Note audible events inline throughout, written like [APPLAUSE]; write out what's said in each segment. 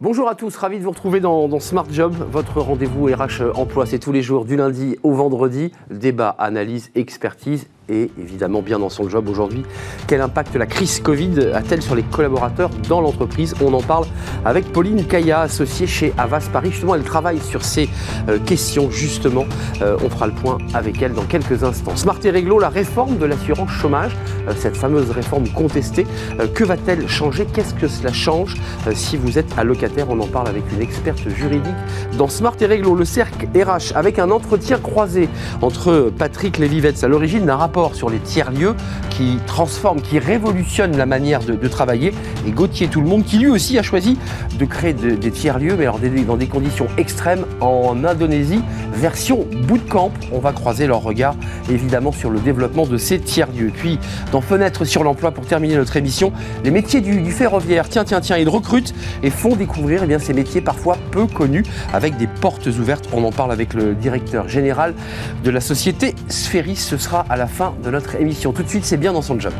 Bonjour à tous, ravi de vous retrouver dans, Smart Job, votre rendez-vous RH Emploi. C'est tous les jours du lundi au vendredi. Débat, analyse, expertise et évidemment bien dans son job aujourd'hui. Quel impact la crise Covid a-t-elle sur les collaborateurs dans l'entreprise? On en parle avec Pauline Kaya, associée chez Avas Paris. Justement, elle travaille sur ces euh, questions. Justement, euh, on fera le point avec elle dans quelques instants. Smart et Réglo, la réforme de l'assurance chômage, euh, cette fameuse réforme contestée, que va-t-elle changer? Qu'est-ce que cela change? Si vous êtes allocataire On en parle avec une experte juridique dans Smart et Réglo, le cercle RH, avec un entretien croisé entre Patrick Lévivets à l'origine d'un rapport sur les tiers-lieux qui transforment, qui révolutionnent la manière de, travailler. Et Gauthier Tout le Monde, qui lui aussi a choisi de créer des tiers-lieux, mais alors dans des conditions extrêmes en Indonésie, version bootcamp. On va croiser leur regard évidemment sur le développement de ces tiers-lieux. Puis dans Fenêtre sur l'emploi, pour terminer notre émission, les métiers du, ferroviaire. Tiens, tiens, tiens, ils recrutent et font découvrir eh bien, ces métiers parfois peu connus avec des portes ouvertes. On en parle avec le directeur général de la société Sphéris. Ce sera à la fin de notre émission. Tout de suite, c'est bien dans son job.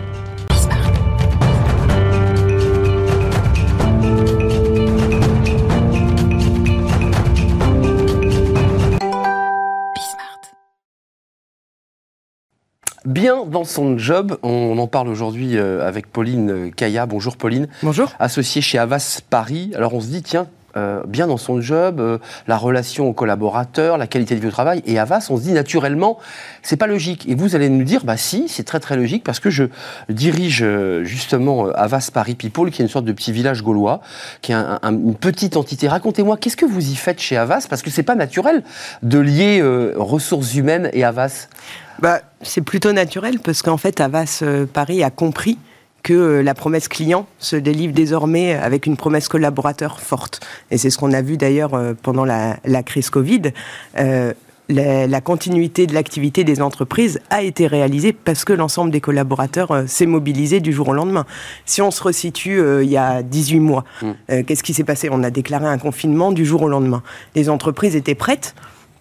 Bien dans son job, on en parle aujourd'hui euh, avec Pauline Kaya. Bonjour Pauline. Bonjour. Associée chez Avas Paris. Alors on se dit, tiens, euh, bien dans son job, euh, la relation aux collaborateurs, la qualité de vie au travail. Et Avas, on se dit naturellement, c'est pas logique. Et vous allez nous dire, bah si, c'est très très logique parce que je dirige euh, justement Avas Paris People, qui est une sorte de petit village gaulois, qui est une petite entité. Racontez-moi, qu'est-ce que vous y faites chez Avas? Parce que c'est pas naturel de lier ressources humaines et Avas. Bah, c'est plutôt naturel parce qu'en fait, Avas Paris a compris que euh, la promesse client se délivre désormais avec une promesse collaborateur forte. Et c'est ce qu'on a vu d'ailleurs euh, pendant la, crise Covid. Euh, la, continuité de l'activité des entreprises a été réalisée parce que l'ensemble des collaborateurs s'est mobilisé du jour au lendemain. Si on se resitue il y a 18 mois, mmh. qu'est-ce qui s'est passé? On a déclaré un confinement du jour au lendemain. Les entreprises étaient prêtes?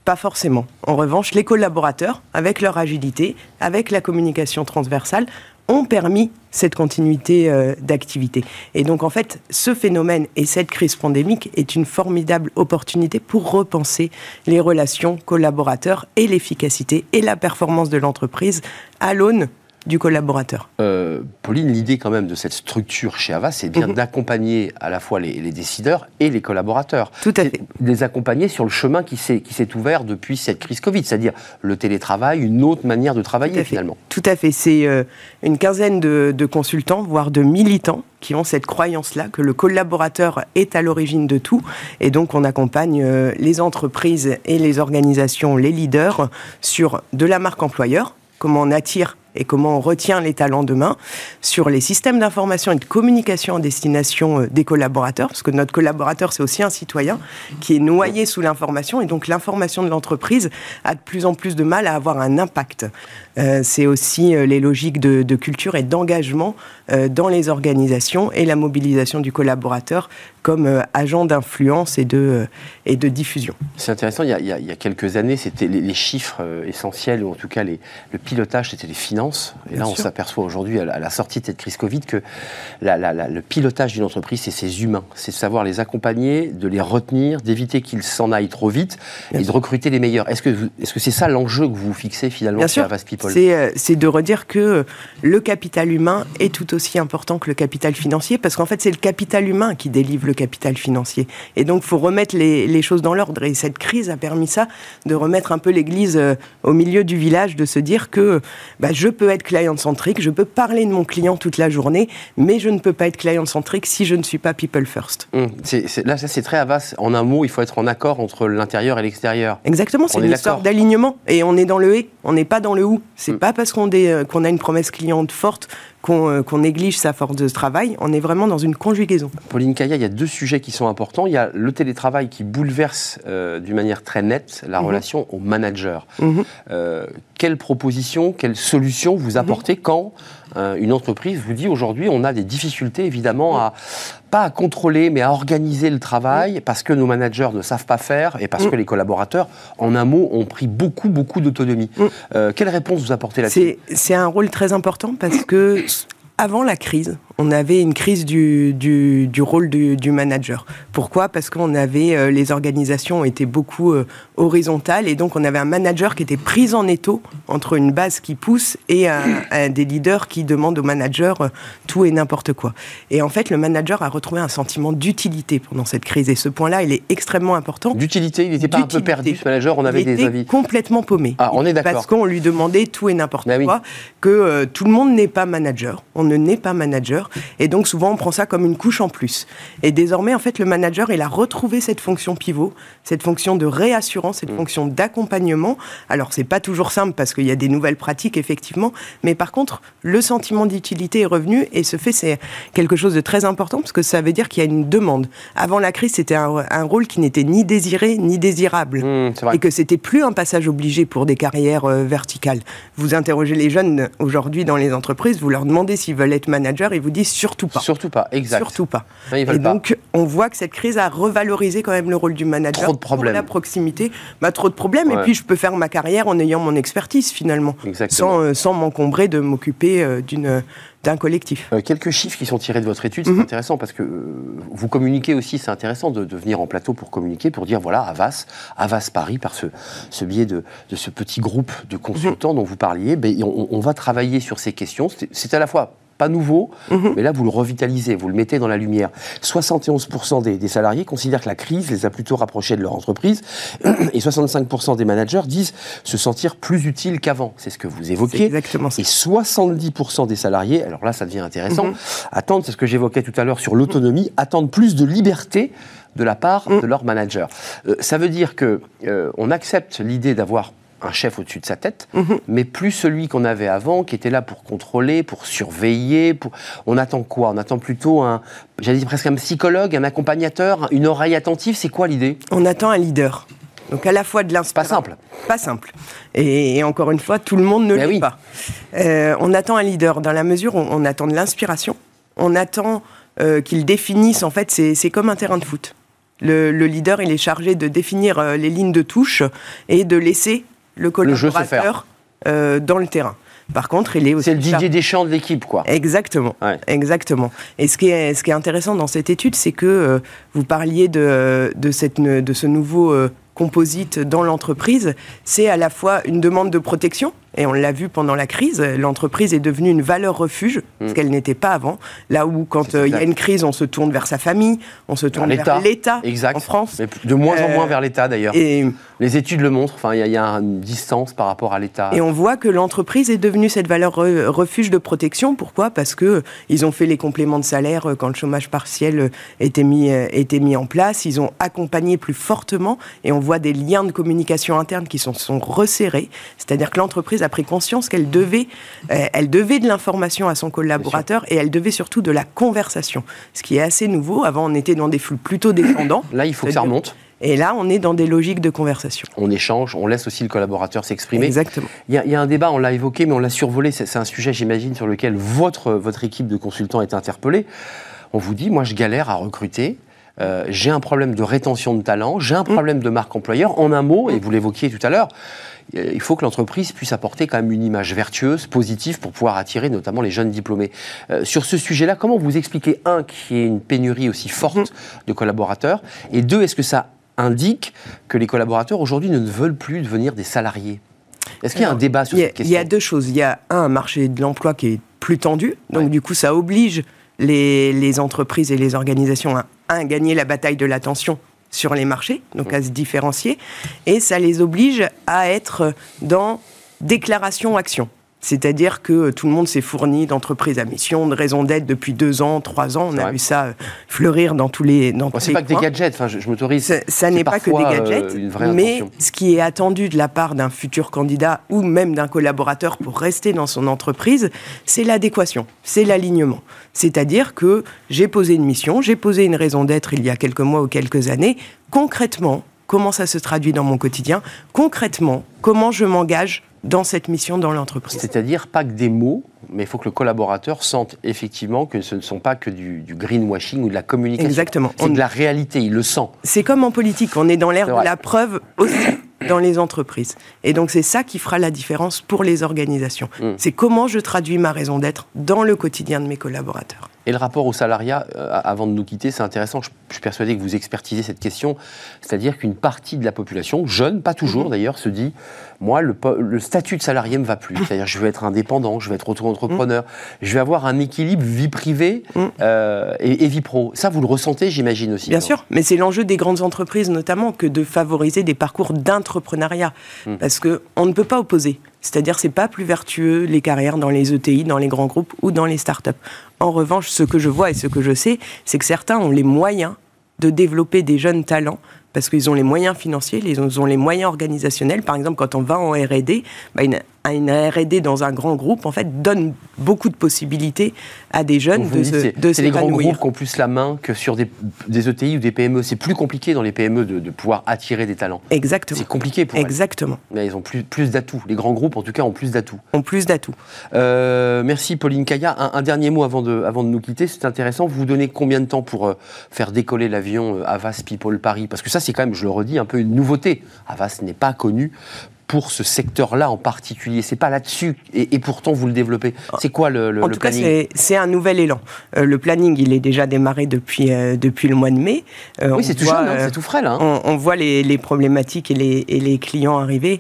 Pas forcément. En revanche, les collaborateurs, avec leur agilité, avec la communication transversale, ont permis cette continuité euh, d'activité. Et donc en fait, ce phénomène et cette crise pandémique est une formidable opportunité pour repenser les relations collaborateurs et l'efficacité et la performance de l'entreprise à l'aune du collaborateur. Euh, Pauline, l'idée quand même de cette structure chez Avas, c'est bien mhm. d'accompagner à la fois les, décideurs et les collaborateurs. Tout à fait. Les accompagner sur le chemin qui s'est ouvert depuis cette crise Covid, c'est-à-dire le télétravail, une autre manière de travailler finalement. Tout à fait. C'est euh, une quinzaine de, consultants, voire de militants qui ont cette croyance-là que le collaborateur est à l'origine de tout. Et donc, on accompagne euh, les entreprises et les organisations, les leaders, sur de la marque employeur, comment on attire et comment on retient les talents demain, sur les systèmes d'information et de communication en destination euh, des collaborateurs, parce que notre collaborateur, c'est aussi un citoyen qui est noyé sous l'information, et donc l'information de l'entreprise a de plus en plus de mal à avoir un impact. Euh, c'est aussi euh, les logiques de, culture et d'engagement dans les organisations et la mobilisation du collaborateur comme agent d'influence et de, et de diffusion. C'est intéressant, il y, a, quelques années, c'était les, chiffres essentiels, ou en tout cas le pilotage, c'était les finances et là, on s'aperçoit aujourd'hui, à la sortie de cette crise Covid, que le pilotage d'une entreprise, c'est ses humains. C'est savoir les accompagner, de les retenir, d'éviter qu'ils s'en aillent trop vite et de recruter les meilleurs. Est-ce que c'est -ce ça l'enjeu que vous fixez finalement Bien sûr. People? Euh, C'est de redire que le capital humain est tout aussi important que le capital financier, parce qu'en fait, c'est le capital humain qui délivre le capital financier. Et donc, il faut remettre les, choses dans l'ordre. Et cette crise a permis ça, de remettre un peu l'église euh, au milieu du village, de se dire que bah, je peux être client-centrique, je peux parler de mon client toute la journée, mais je ne peux pas être client-centrique si je ne suis pas people first. Hum, là, ça c'est très avas. En un mot, il faut être en accord entre l'intérieur et l'extérieur. Exactement, c'est une histoire d'alignement. Et on est dans le et, on n'est pas dans le ou. C'est hum. pas parce qu'on euh, a une promesse cliente forte euh, qu'on néglige sa force de travail. On est vraiment dans une conjugaison. Pauline Kaya, il y a deux sujets qui sont importants. Il y a le télétravail qui bouleverse euh, d'une manière très nette la mhm. relation au manager. Mhm. Euh, quelle proposition, quelle solution vous mhm. apportez quand une entreprise vous dit aujourd'hui on a des difficultés évidemment à pas à contrôler mais à organiser le travail parce que nos managers ne savent pas faire et parce que les collaborateurs en un mot ont pris beaucoup beaucoup d'autonomie. quelle réponse vous apportez là-dessus? C'est un rôle très important parce que avant la crise, on avait une crise du, du, rôle du, manager. Pourquoi? Parce qu'on avait euh, les organisations étaient beaucoup euh, horizontales et donc on avait un manager qui était pris en étau entre une base qui pousse et des leaders qui demandent au manager euh, tout et n'importe quoi. Et en fait, le manager a retrouvé un sentiment d'utilité pendant cette crise et ce point-là, il est extrêmement important. D'utilité, il n'était pas un peu perdu ce manager, on avait des avis. complètement paumé. Ah, on est d'accord. Parce qu'on lui demandait tout et n'importe bah quoi, que tout le monde n'est pas manager, on ne n'est pas manager et donc souvent, on prend ça comme une couche en plus. Et désormais, en fait, le manager, il a retrouvé cette fonction pivot, cette fonction de réassurance, cette mm. fonction d'accompagnement. Alors, c'est pas toujours simple parce qu'il y a des nouvelles pratiques, effectivement. Mais par contre, le sentiment d'utilité est revenu et ce fait, c'est quelque chose de très important parce que ça veut dire qu'il y a une demande. Avant la crise, c'était un, rôle qui n'était ni désiré ni désirable. Mm, et que c'était plus un passage obligé pour des carrières euh, verticales. Vous interrogez les jeunes aujourd'hui dans les entreprises, vous leur demandez s'ils veulent être manager, ils vous disent surtout pas. Surtout pas, exact. Surtout pas. et donc, on voit que cette crise a revalorisé quand même le rôle du manager. Trop de problèmes. Pour la proximité, bah, trop de problèmes. Et puis, je peux faire ma carrière en ayant mon expertise, finalement. Sans, euh, sans m'encombrer de m'occuper euh, d'une d'un collectif. Euh, quelques chiffres qui sont tirés de votre étude, c'est mhm. intéressant parce que vous communiquez aussi, c'est intéressant de, venir en plateau pour communiquer, pour dire voilà, Avas, Avas Paris, par ce, ce biais de, de ce petit groupe de consultants mhm. dont vous parliez, ben, on, on, va travailler sur ces questions. C'est à la fois pas nouveau, mhm. mais là vous le revitalisez, vous le mettez dans la lumière. 71% des, salariés considèrent que la crise les a plutôt rapprochés de leur entreprise, [CLEARS THROAT] et 65% des managers disent se sentir plus utiles qu'avant. C'est ce que vous évoquez. Exactement ça. Et 70% des salariés, alors là ça devient intéressant, mhm. attendent, c'est ce que j'évoquais tout à l'heure sur l'autonomie, attendent plus de liberté de la part mhm. de leur manager. Euh, ça veut dire que euh, on accepte l'idée d'avoir un chef au-dessus de sa tête, mhm. mais plus celui qu'on avait avant, qui était là pour contrôler, pour surveiller. Pour... On attend quoi? On attend plutôt un, j'allais dire presque un psychologue, un accompagnateur, une oreille attentive. C'est quoi l'idée? On attend un leader. Donc à la fois de l'inspiration. Pas simple. Pas simple. Et, encore une fois, tout le monde ne l'est oui. pas. Euh, on attend un leader dans la mesure où on attend de l'inspiration. On attend euh, qu'il définisse, en fait, c'est comme un terrain de foot. Le, leader, il est chargé de définir euh, les lignes de touche et de laisser le collaborateur euh, dans le terrain. Par contre, il est aussi. C'est le Didier Deschamps de l'équipe, quoi. Exactement. Exactement. Et ce qui, est, ce qui est intéressant dans cette étude, c'est que euh, vous parliez de, de, cette, de ce nouveau euh, composite dans l'entreprise. C'est à la fois une demande de protection, et on l'a vu pendant la crise, l'entreprise est devenue une valeur refuge, ce mm. qu'elle n'était pas avant. Là où, quand euh, il y a une crise, on se tourne vers sa famille, on se tourne vers l'État en France. Mais de moins en moins euh, vers l'État d'ailleurs. Et les études le montrent. Il y, a une distance par rapport à l'État. Et on voit que l'entreprise est devenue cette valeur refuge de protection. Pourquoi? Parce que ils ont fait les compléments de salaire euh, quand le chômage partiel était mis était mis en place. Ils ont accompagné plus fortement, et on voit des liens de communication interne qui sont, sont resserrés. C'est-à-dire que l'entreprise a pris conscience qu'elle devait, euh, elle devait de l'information à son collaborateur et elle devait surtout de la conversation. Ce qui est assez nouveau. Avant, on était dans des flux plutôt descendants. Là, il faut que ça remonte. Et là, on est dans des logiques de conversation. On échange, on laisse aussi le collaborateur s'exprimer. Exactement. Il y, a, un débat, on l'a évoqué, mais on l'a survolé. C'est un sujet, j'imagine, sur lequel votre, votre équipe de consultants est interpellée. On vous dit, moi, je galère à recruter. Euh, j'ai un problème de rétention de talent, j'ai un mmh. problème de marque employeur. En un mot, et vous l'évoquiez tout à l'heure, il faut que l'entreprise puisse apporter quand même une image vertueuse, positive, pour pouvoir attirer notamment les jeunes diplômés. Euh, sur ce sujet-là, comment vous expliquez, un, qu'il y ait une pénurie aussi forte mhm. de collaborateurs, et deux, est-ce que ça indique que les collaborateurs aujourd'hui ne veulent plus devenir des salariés? Est-ce qu'il y a un débat sur cette question? Il y a deux choses. Il y a un, marché de l'emploi qui est plus tendu, donc du coup ça oblige les, entreprises et les organisations à, un, gagner la bataille de l'attention sur les marchés, donc à se différencier, et ça les oblige à être dans déclaration-action. C'est-à-dire que tout le monde s'est fourni d'entreprises à mission, de raisons d'être depuis deux ans, trois ans. On a vu ça euh, fleurir dans tous les. Dans c'est pas que des gadgets, enfin, je, m'autorise. Ça, n'est pas que des gadgets, euh, mais ce qui est attendu de la part d'un futur candidat ou même d'un collaborateur pour rester dans son entreprise, c'est l'adéquation, c'est l'alignement. C'est-à-dire que j'ai posé une mission, j'ai posé une raison d'être il y a quelques mois ou quelques années. Concrètement, comment ça se traduit dans mon quotidien? Concrètement, comment je m'engage dans cette mission dans l'entreprise. C'est-à-dire pas que des mots, mais il faut que le collaborateur sente effectivement que ce ne sont pas que du, greenwashing ou de la communication. Exactement. C'est de la réalité, il le sent. C'est comme en politique, on est dans l'ère de la preuve aussi dans les entreprises. Et donc c'est ça qui fera la différence pour les organisations. Hmm. C'est comment je traduis ma raison d'être dans le quotidien de mes collaborateurs. Et le rapport au salariat, euh, avant de nous quitter, c'est intéressant. Je, suis persuadé que vous expertisez cette question. C'est-à-dire qu'une partie de la population, jeune, pas toujours mhm. d'ailleurs, se dit moi, le, statut de salarié me va plus. C'est-à-dire, je veux être indépendant, je veux être auto-entrepreneur, je vais avoir un équilibre vie privée euh, et, vie pro. Ça, vous le ressentez, j'imagine aussi. Bien sûr, mais c'est l'enjeu des grandes entreprises notamment que de favoriser des parcours d'entrepreneuriat, parce que on ne peut pas opposer. C'est-à-dire, c'est pas plus vertueux les carrières dans les ETI, dans les grands groupes ou dans les startups. En revanche, ce que je vois et ce que je sais, c'est que certains ont les moyens de développer des jeunes talents parce qu'ils ont les moyens financiers, ils ont les moyens organisationnels. Par exemple, quand on va en R&D, bah, une R&D dans un grand groupe, en fait, donne beaucoup de possibilités à des jeunes de, de C'est les grands groupes qui ont plus la main que sur des, ETI ou des PME. C'est plus compliqué dans les PME de, pouvoir attirer des talents. Exactement. C'est compliqué pour Exactement. Mais ils ont plus, plus d'atouts. Les grands groupes, en tout cas, ont plus d'atouts. Ont plus d'atouts. Euh, merci Pauline Kaya. Un, dernier mot avant de, avant de nous quitter. C'est intéressant. Vous vous donnez combien de temps pour euh, faire décoller l'avion euh, Avas People Paris? Parce que ça, c'est quand même, je le redis, un peu une nouveauté. Avas n'est pas connu pour ce secteur-là en particulier C'est pas là-dessus, et, pourtant vous le développez. C'est quoi le, le, en tout cas, c'est un nouvel élan. Euh, le planning, il est déjà démarré depuis, euh, depuis le mois de mai. Euh, oui, c'est tout hein, c'est tout frais là. Hein. On, voit les, les, problématiques et les, et les clients arriver.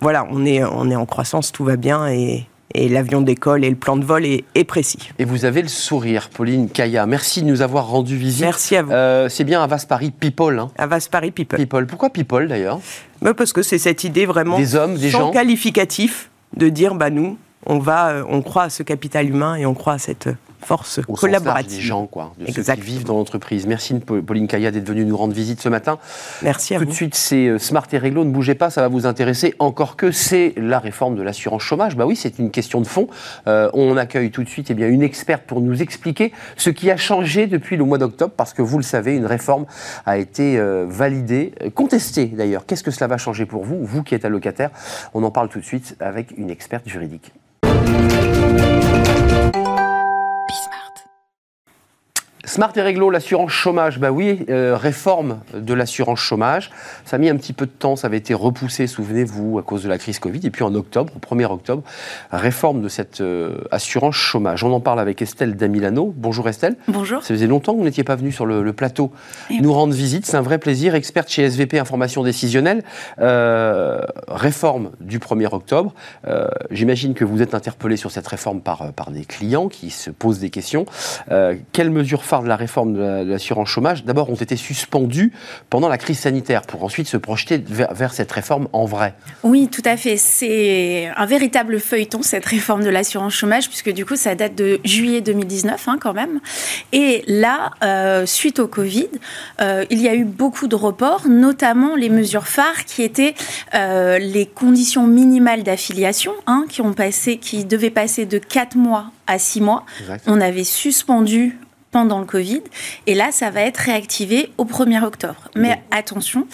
voilà, on est, on est en croissance, tout va bien, et, et l'avion décolle et le plan de vol est, précis. Et vous avez le sourire, Pauline Kaya. Merci de nous avoir rendu visite. Merci à vous. Euh, c'est bien Avas Paris People. Hein. Avas Paris People. People. Pourquoi People d'ailleurs? Bah, Parce que c'est cette idée vraiment des hommes, des sans qualificatif de dire bah nous on va, euh, on croit à ce capital humain et on croit à cette force Au collaborative. des gens, quoi, de ceux qui vivent dans l'entreprise. Merci Pauline Kaya d'être venue nous rendre visite ce matin. Merci à Tout de suite, c'est euh, Smart et Réglo, ne bougez pas, ça va vous intéresser. Encore que c'est la réforme de l'assurance chômage. Bah oui, c'est une question de fond. Euh, on accueille tout de suite eh bien, une experte pour nous expliquer ce qui a changé depuis le mois d'octobre, parce que vous le savez, une réforme a été euh, validée, contestée d'ailleurs. Qu'est-ce que cela va changer pour vous, vous qui êtes allocataire? On en parle tout de suite avec une experte juridique. Smart et Réglo, l'assurance chômage, bah oui, euh, réforme de l'assurance chômage. Ça a mis un petit peu de temps, ça avait été repoussé, souvenez-vous, à cause de la crise Covid. Et puis en octobre, au 1er octobre, réforme de cette euh, assurance chômage. On en parle avec Estelle Damilano. Bonjour Estelle. Bonjour. Ça faisait longtemps que vous n'étiez pas venue sur le, plateau nous rendre visite. C'est un vrai plaisir. Experte chez SVP Information Décisionnelle. Euh, réforme du 1er octobre. J'imagine que vous êtes interpellé sur cette réforme par, par des clients qui se posent des questions. quelles mesures de la réforme de l'assurance chômage, d'abord ont été suspendus pendant la crise sanitaire pour ensuite se projeter vers, cette réforme en vrai. Oui, tout à fait. C'est un véritable feuilleton, cette réforme de l'assurance chômage, puisque du coup, ça date de juillet 2019 hein, quand même. Et là, euh, suite au Covid, euh, il y a eu beaucoup de reports, notamment les mesures phares qui étaient euh, les conditions minimales d'affiliation, hein, qui, ont passé, qui devaient passer de 4 mois à 6 mois. On avait suspendu pendant le Covid. Et là, ça va être réactivé au 1er octobre. Mais attention,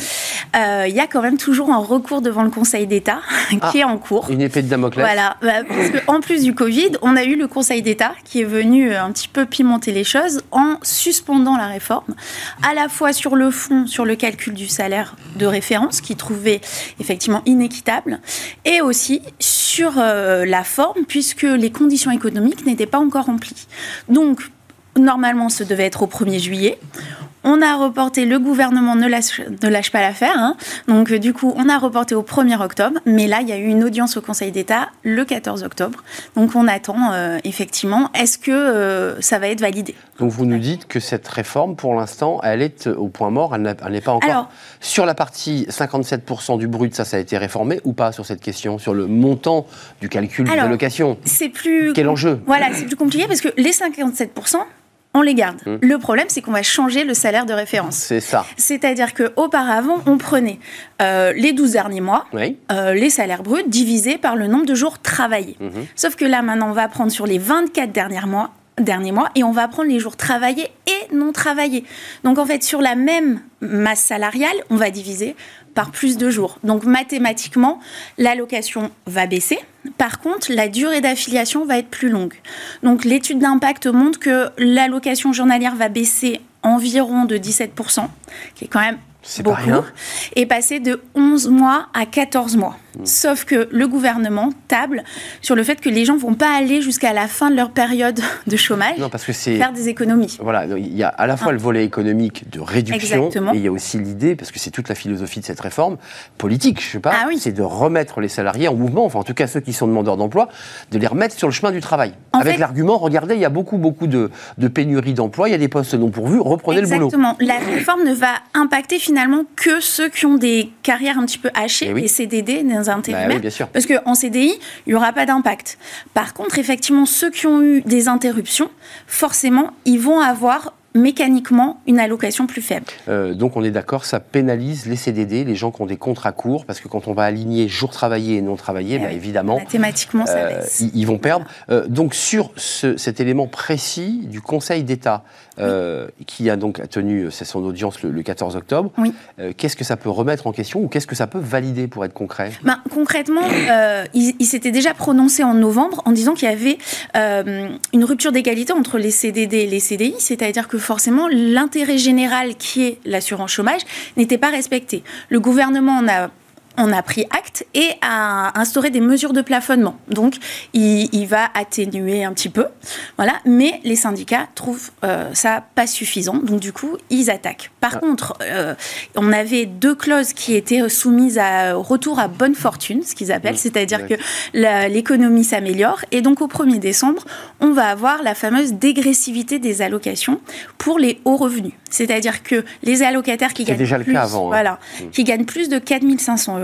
euh, il y a quand même toujours un recours devant le Conseil d'État [LAUGHS] qui est en cours. Une épée de Damoclès. Voilà, bah, parce qu'en plus du Covid, on a eu le Conseil d'État qui est venu un petit peu pimenter les choses en suspendant la réforme, à la fois sur le fond, sur le calcul du salaire de référence, qui trouvait effectivement inéquitable, et aussi sur euh, la forme, puisque les conditions économiques n'étaient pas encore remplies. Donc, Normalement, ce devait être au 1er juillet. On a reporté, le gouvernement ne lâche, ne lâche pas l'affaire. Hein. Donc, euh, du coup, on a reporté au 1er octobre. Mais là, il y a eu une audience au Conseil d'État le 14 octobre. Donc, on attend euh, effectivement. Est-ce que euh, ça va être validé? Donc, vous nous dites que cette réforme, pour l'instant, elle est au point mort. Elle n'est pas encore. sur la partie 57% du brut, ça, ça a été réformé ou pas sur cette question Sur le montant du calcul de l'allocation C'est plus. Quel enjeu? Voilà, c'est plus compliqué parce que les 57%, on les garde. Mmh. Le problème, c'est qu'on va changer le salaire de référence. C'est ça. C'est-à-dire qu'auparavant, on prenait euh, les 12 derniers mois, euh, les salaires bruts divisés par le nombre de jours travaillés. Mmh. Sauf que là, maintenant, on va prendre sur les 24 derniers mois, derniers mois et on va prendre les jours travaillés et non travaillés. Donc en fait, sur la même masse salariale, on va diviser par plus de jours. Donc mathématiquement, l'allocation va baisser. Par contre, la durée d'affiliation va être plus longue. Donc l'étude d'impact montre que l'allocation journalière va baisser environ de 17%, qui est quand même beaucoup, et passer de 11 mois à 14 mois. Mmh. Sauf que le gouvernement table sur le fait que les gens vont pas aller jusqu'à la fin de leur période de chômage non, parce que faire des économies. Voilà, il y a à la fois ah. le volet économique de réduction, et il y a aussi l'idée, parce que c'est toute la philosophie de cette réforme, politique, je sais pas, ah c'est de remettre les salariés en mouvement, enfin en tout cas ceux qui sont demandeurs d'emploi, de les remettre sur le chemin du travail. Avec l'argument, regardez, il y a beaucoup, beaucoup de, de pénuries d'emplois, il y a des postes non pourvus, reprenez le boulot. Exactement. La réforme ne va impacter finalement que ceux qui ont des carrières un petit peu hachées, et eh CDD, intérimaires. Bah parce qu'en CDI, il n'y aura pas d'impact. Par contre, effectivement, ceux qui ont eu des interruptions, forcément, ils vont avoir mécaniquement une allocation plus faible. Euh, donc on est d'accord, ça pénalise les CDD, les gens qui ont des contrats courts, parce que quand on va aligner jours travaillés et non travaillés, eh bah, évidemment, mathématiquement, ça euh, ils, vont perdre. Euh, donc sur cet élément précis du Conseil d'État, qui a donc tenu son audience le, 14 octobre, qu'est-ce que ça peut remettre en question ou qu'est-ce que ça peut valider pour être concret? Ben, Concrètement, il, il s'était déjà prononcé en novembre en disant qu'il y avait une rupture d'égalité entre les CDD et les CDI, c'est-à-dire que forcément l'intérêt général qui est l'assurance chômage n'était pas respecté. Le gouvernement en a on a pris acte et a instauré des mesures de plafonnement. Donc, il, va atténuer un petit peu. Voilà. Mais les syndicats trouvent euh, ça pas suffisant. Donc, du coup, ils attaquent. Par ah. contre, euh, on avait deux clauses qui étaient soumises à retour à bonne fortune, ce qu'ils appellent, c'est-à-dire que l'économie s'améliore. Et donc, au 1er décembre, on va avoir la fameuse dégressivité des allocations pour les hauts revenus. C'est-à-dire que les allocataires qui gagnent déjà plus, le cas avant, hein. voilà, mmh. qui gagnent plus de 4500 euros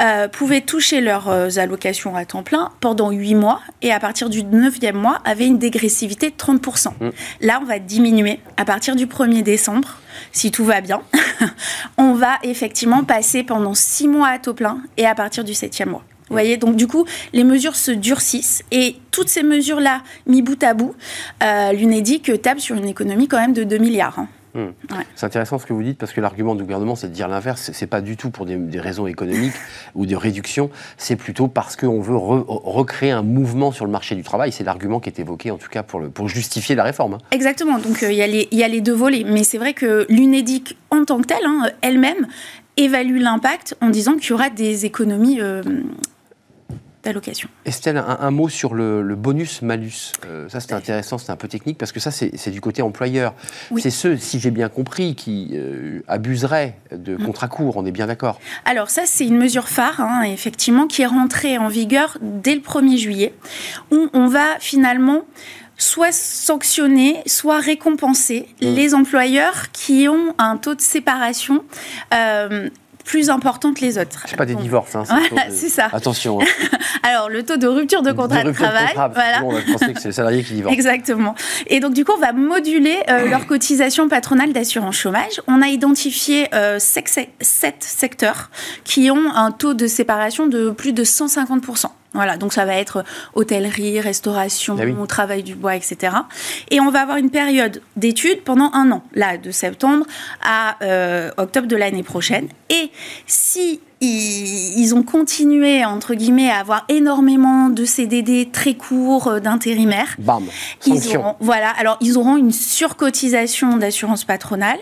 euh, pouvaient toucher leurs euh, allocations à temps plein pendant 8 mois et à partir du 9e mois avaient une dégressivité de 30%. Mmh. Là, on va diminuer à partir du 1er décembre si tout va bien, [LAUGHS] on va effectivement passer pendant 6 mois à taux plein et à partir du 7e mois. Vous voyez, donc du coup, les mesures se durcissent et toutes ces mesures-là, mis bout à bout, euh, l'UNEDIC table sur une économie quand même de 2 milliards. Hein. Hmm. C'est intéressant ce que vous dites parce que l'argument du gouvernement, c'est de dire l'inverse. C'est pas du tout pour des, raisons économiques [LAUGHS] ou de réduction. C'est plutôt parce qu'on veut recréer un mouvement sur le marché du travail. C'est l'argument qui est évoqué en tout cas pour, le, pour justifier la réforme. Hein. Exactement. Donc euh, il y, a les deux volets. Mais c'est vrai que l'UNEDIC en tant que telle, hein, elle-même, évalue l'impact en disant qu'il y aura des économies euh, d'allocation. Estelle, un, mot sur le, bonus-malus. Euh, ça, c'est intéressant, c'est un peu technique, parce que ça, c'est du côté employeur. C'est ceux, si j'ai bien compris, qui euh, abuseraient de mm. contrats courts, on est bien d'accord Alors ça, c'est une mesure phare, hein, effectivement, qui est rentrée en vigueur dès le 1er juillet, où on va finalement soit sanctionner, soit récompenser mm. les employeurs qui ont un taux de séparation euh, plus importante que les autres. C'est pas des divorces, hein, c'est [LAUGHS] ça. Attention. Hein. [LAUGHS] Alors, le taux de rupture de contrat de, travail. voilà. on va penser que c'est le salarié qui divorce. Exactement. Et donc, du coup, on va moduler euh, leur cotisation patronale d'assurance chômage. On a identifié euh, sept secteurs qui ont un taux de séparation de plus de 150%. Voilà, donc ça va être hôtellerie, restauration, ah travail du bois, etc. Et on va avoir une période d'études pendant un an, là, de septembre à euh, octobre de l'année prochaine. Et si ils, ont continué, entre guillemets, à avoir énormément de CDD très courts euh, d'intérimaires. Bam, ils auront, Voilà, alors ils auront une surcotisation d'assurance patronale,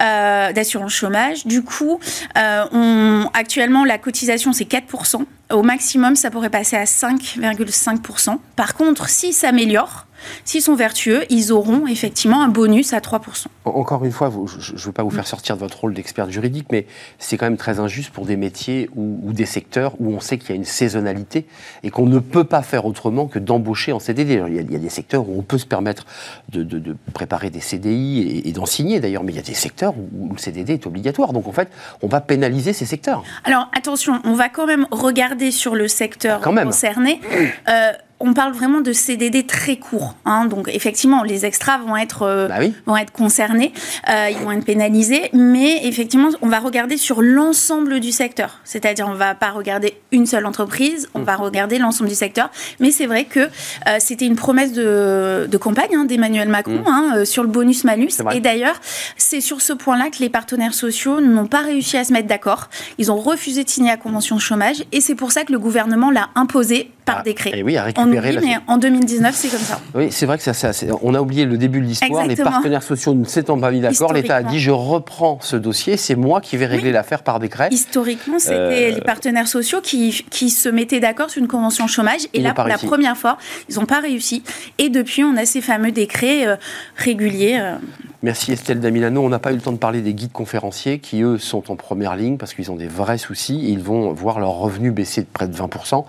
euh, d'assurance chômage. Du coup, euh, on, actuellement, la cotisation, c'est 4%. Au maximum, ça pourrait passer à 5,5%. Par contre, s'ils s'améliorent, S'ils sont vertueux, ils auront effectivement un bonus à 3%. Encore une fois, je ne veux pas vous faire sortir de votre rôle d'expert juridique, mais c'est quand même très injuste pour des métiers ou, des secteurs où on sait qu'il y a une saisonnalité et qu'on ne peut pas faire autrement que d'embaucher en CDD. il, y a, des secteurs où on peut se permettre de, préparer des CDI et, d'en signer d'ailleurs, mais il y a des secteurs où, le CDD est obligatoire. Donc en fait, on va pénaliser ces secteurs. Alors attention, on va quand même regarder sur le secteur concerné. Euh, on parle vraiment de CDD très courts. Hein. donc effectivement, les extras vont être, euh, bah vont être concernés, euh, ils vont être pénalisés, mais effectivement, on va regarder sur l'ensemble du secteur. C'est-à-dire, on ne va pas regarder une seule entreprise, on va regarder l'ensemble du secteur. Mais c'est vrai que euh, c'était une promesse de, campagne hein, d'Emmanuel Macron mmh. hein, sur le bonus-malus. Et d'ailleurs, c'est sur ce point-là que les partenaires sociaux n'ont pas réussi à se mettre d'accord. Ils ont refusé de signer la convention de chômage et c'est pour ça que le gouvernement l'a imposé par décret. Et oui, à récupérer. On oublie, mais en 2019, c'est comme ça. Oui, c'est vrai que ça, ça on a oublié le début de l'histoire. Les partenaires sociaux ne s'étant pas mis d'accord, l'État a dit je reprends ce dossier, c'est moi qui vais régler l'affaire par décret. Historiquement, c'était euh, les partenaires sociaux qui, qui se mettaient d'accord sur une convention chômage. Et là, pour la première fois, ils n'ont pas réussi. Et depuis, on a ces fameux décrets euh, réguliers. Euh, Merci Estelle Damilano. On n'a pas eu le temps de parler des guides conférenciers qui, eux, sont en première ligne parce qu'ils ont des vrais soucis et ils vont voir leurs revenus baisser de près de 20%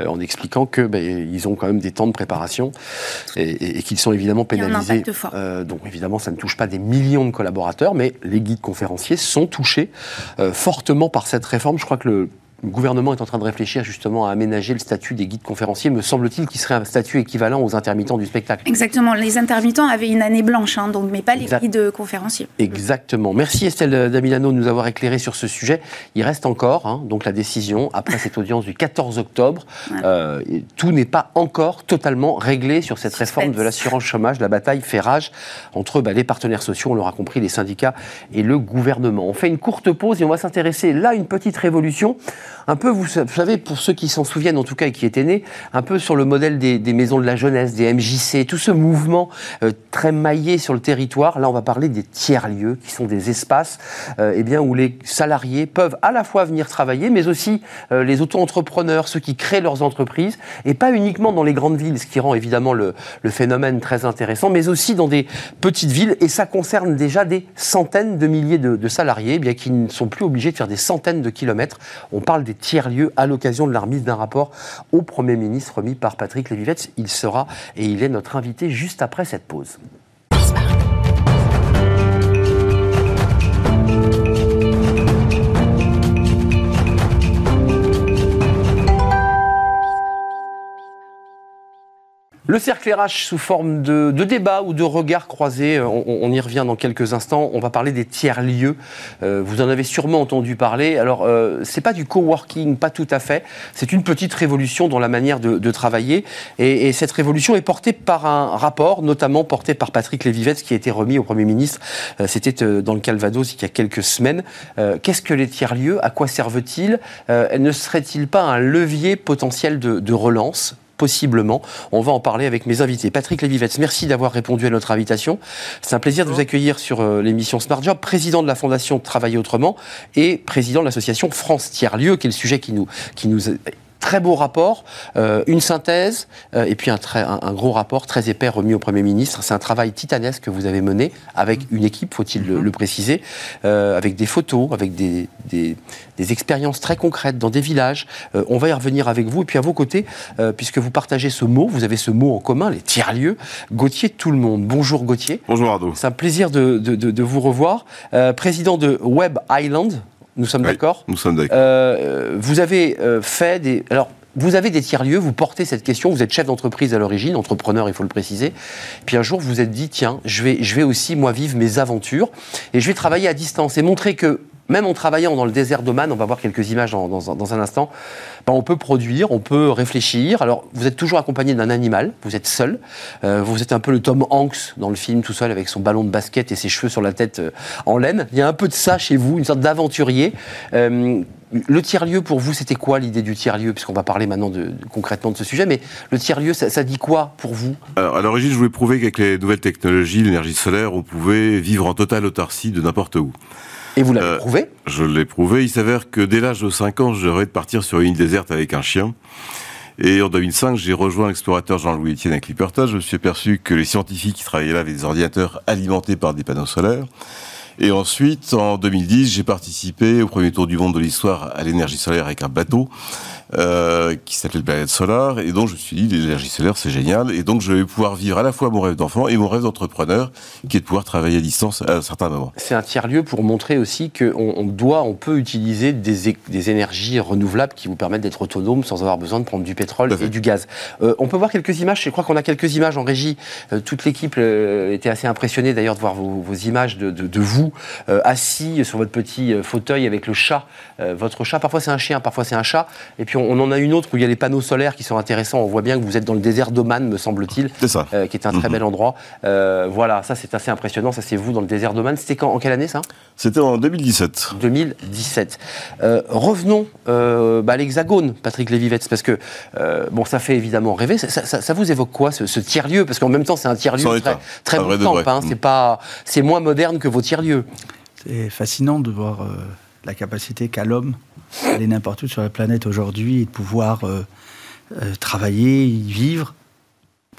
euh, en expliquant qu'ils ben, ont quand même des temps de préparation et, qu'ils sont évidemment pénalisés. Euh, donc évidemment, ça ne touche pas des millions de collaborateurs, mais les guides conférenciers sont touchés euh, fortement par cette réforme. Je crois que le le gouvernement est en train de réfléchir justement à aménager le statut des guides conférenciers, me semble-t-il, qui serait un statut équivalent aux intermittents du spectacle. Exactement. Les intermittents avaient une année blanche, hein, donc, mais pas les guides conférenciers. Exactement. Merci Estelle Damilano de nous avoir éclairé sur ce sujet. Il reste encore hein, donc la décision après cette audience du 14 octobre. Euh, tout n'est pas encore totalement réglé sur cette réforme de l'assurance chômage. La bataille fait rage entre bah, les partenaires sociaux, on l'aura compris, les syndicats et le gouvernement. On fait une courte pause et on va s'intéresser là à une petite révolution un peu, vous savez, pour ceux qui s'en souviennent en tout cas et qui étaient nés, un peu sur le modèle des, maisons de la jeunesse, des MJC, tout ce mouvement euh, très maillé sur le territoire. Là, on va parler des tiers-lieux, qui sont des espaces euh, eh bien, où les salariés peuvent à la fois venir travailler, mais aussi euh, les auto-entrepreneurs, ceux qui créent leurs entreprises, et pas uniquement dans les grandes villes, ce qui rend évidemment le, phénomène très intéressant, mais aussi dans des petites villes, et ça concerne déjà des centaines de milliers de, salariés, eh bien, qui ne sont plus obligés de faire des centaines de kilomètres. On parle des tiers-lieux à l'occasion de la remise d'un rapport au Premier ministre remis par Patrick Lévivette. Il sera et il est notre invité juste après cette pause. Le cercle RH sous forme de, débat ou de regard croisé, euh, on, y revient dans quelques instants. On va parler des tiers-lieux. Euh, vous en avez sûrement entendu parler. Alors, euh, c'est pas du coworking, pas tout à fait. C'est une petite révolution dans la manière de, travailler. Et, cette révolution est portée par un rapport, notamment porté par Patrick Lévivette, qui a été remis au Premier ministre. C'était dans le Calvados il y a quelques semaines. Qu'est-ce que les tiers-lieux À quoi servent-ils? Ne serait-il pas un levier potentiel de relance? Possiblement. On va en parler avec mes invités. Patrick Lévivette, merci d'avoir répondu à notre invitation. C'est un plaisir de vous accueillir sur euh, l'émission Smart Job, président de la Fondation Travailler Autrement et président de l'association France Tiers Lieu, qui est le sujet qui nous, qui nous très beau rapport, euh, une synthèse euh, et puis un, un, gros rapport très épais remis au Premier ministre. C'est un travail titanesque que vous avez mené avec une équipe, faut-il le, le, préciser, euh, avec des photos, avec des, des, des, expériences très concrètes dans des villages. Euh, on va y revenir avec vous et puis à vos côtés, euh, puisque vous partagez ce mot, vous avez ce mot en commun, les tiers-lieux. Gauthier Tout le Monde. Bonjour Gauthier. Bonjour Ardo. C'est un plaisir de, de, de, de vous revoir. président de Web Island, nous sommes d'accord Nous sommes d'accord. Euh, vous avez euh, fait des. Alors, vous avez des tiers-lieux, vous portez cette question, vous êtes chef d'entreprise à l'origine, entrepreneur, il faut le préciser. Puis un jour, vous vous êtes dit, tiens, je vais, je vais aussi, moi, vivre mes aventures et je vais travailler à distance et montrer que même en travaillant dans le désert d'Oman, on va voir quelques images dans, un instant, ben on peut produire, on peut réfléchir. Alors, vous êtes toujours accompagné d'un animal, vous êtes seul. Euh, vous êtes un peu le Tom Hanks dans le film, tout seul, avec son ballon de basket et ses cheveux sur la tête euh, en laine. Il y a un peu de ça chez vous, une sorte d'aventurier. Euh, le tiers-lieu, pour vous, c'était quoi l'idée du tiers-lieu? Puisqu'on va parler maintenant de, concrètement de ce sujet, mais le tiers-lieu, ça, ça, dit quoi pour vous? Alors, à l'origine, je voulais prouver qu'avec les nouvelles technologies, l'énergie solaire, on pouvait vivre en totale autarcie de n'importe où. Et vous l'avez euh, prouvé Je l'ai prouvé. Il s'avère que dès l'âge de 5 ans, je rêvais de partir sur une île déserte avec un chien. Et en 2005, j'ai rejoint l'explorateur Jean-Louis Etienne à Clipperton. Je me suis aperçu que les scientifiques qui travaillaient là avaient des ordinateurs alimentés par des panneaux solaires. Et ensuite, en 2010, j'ai participé au premier tour du monde de l'histoire à l'énergie solaire avec un bateau euh, qui s'appelle Planète Solar. Et donc, je me suis dit, l'énergie solaire, c'est génial. Et donc, je vais pouvoir vivre à la fois mon rêve d'enfant et mon rêve d'entrepreneur, qui est de pouvoir travailler à distance à un certain moment. C'est un tiers-lieu pour montrer aussi qu'on on doit, on peut utiliser des, des, énergies renouvelables qui vous permettent d'être autonome sans avoir besoin de prendre du pétrole et du gaz. Euh, on peut voir quelques images. Je crois qu'on a quelques images en régie. Euh, toute l'équipe était assez impressionnée d'ailleurs de voir vos, vos images de, de, de vous vous, assis sur votre petit fauteuil avec le chat, votre chat. Parfois c'est un chien, parfois c'est un chat. Et puis on, en a une autre où il y a les panneaux solaires qui sont intéressants. On voit bien que vous êtes dans le désert d'Oman, me semble-t-il, qui est un très mhm. bel endroit. voilà, ça c'est assez impressionnant. Ça c'est vous dans le désert d'Oman. C'était quand, en quelle année ça? C'était en 2017. 2017. revenons bah, à l'Hexagone, Patrick Lévivette, parce que bon, ça fait évidemment rêver. Ça, vous évoque quoi, ce, tiers-lieu? Parce qu'en même temps, c'est un tiers-lieu très, très bon hein. C'est pas, c'est moins moderne que vos tiers-lieux. C'est fascinant de voir euh, la capacité qu'a l'homme d'aller n'importe où sur la planète aujourd'hui et de pouvoir euh, euh, travailler, y vivre,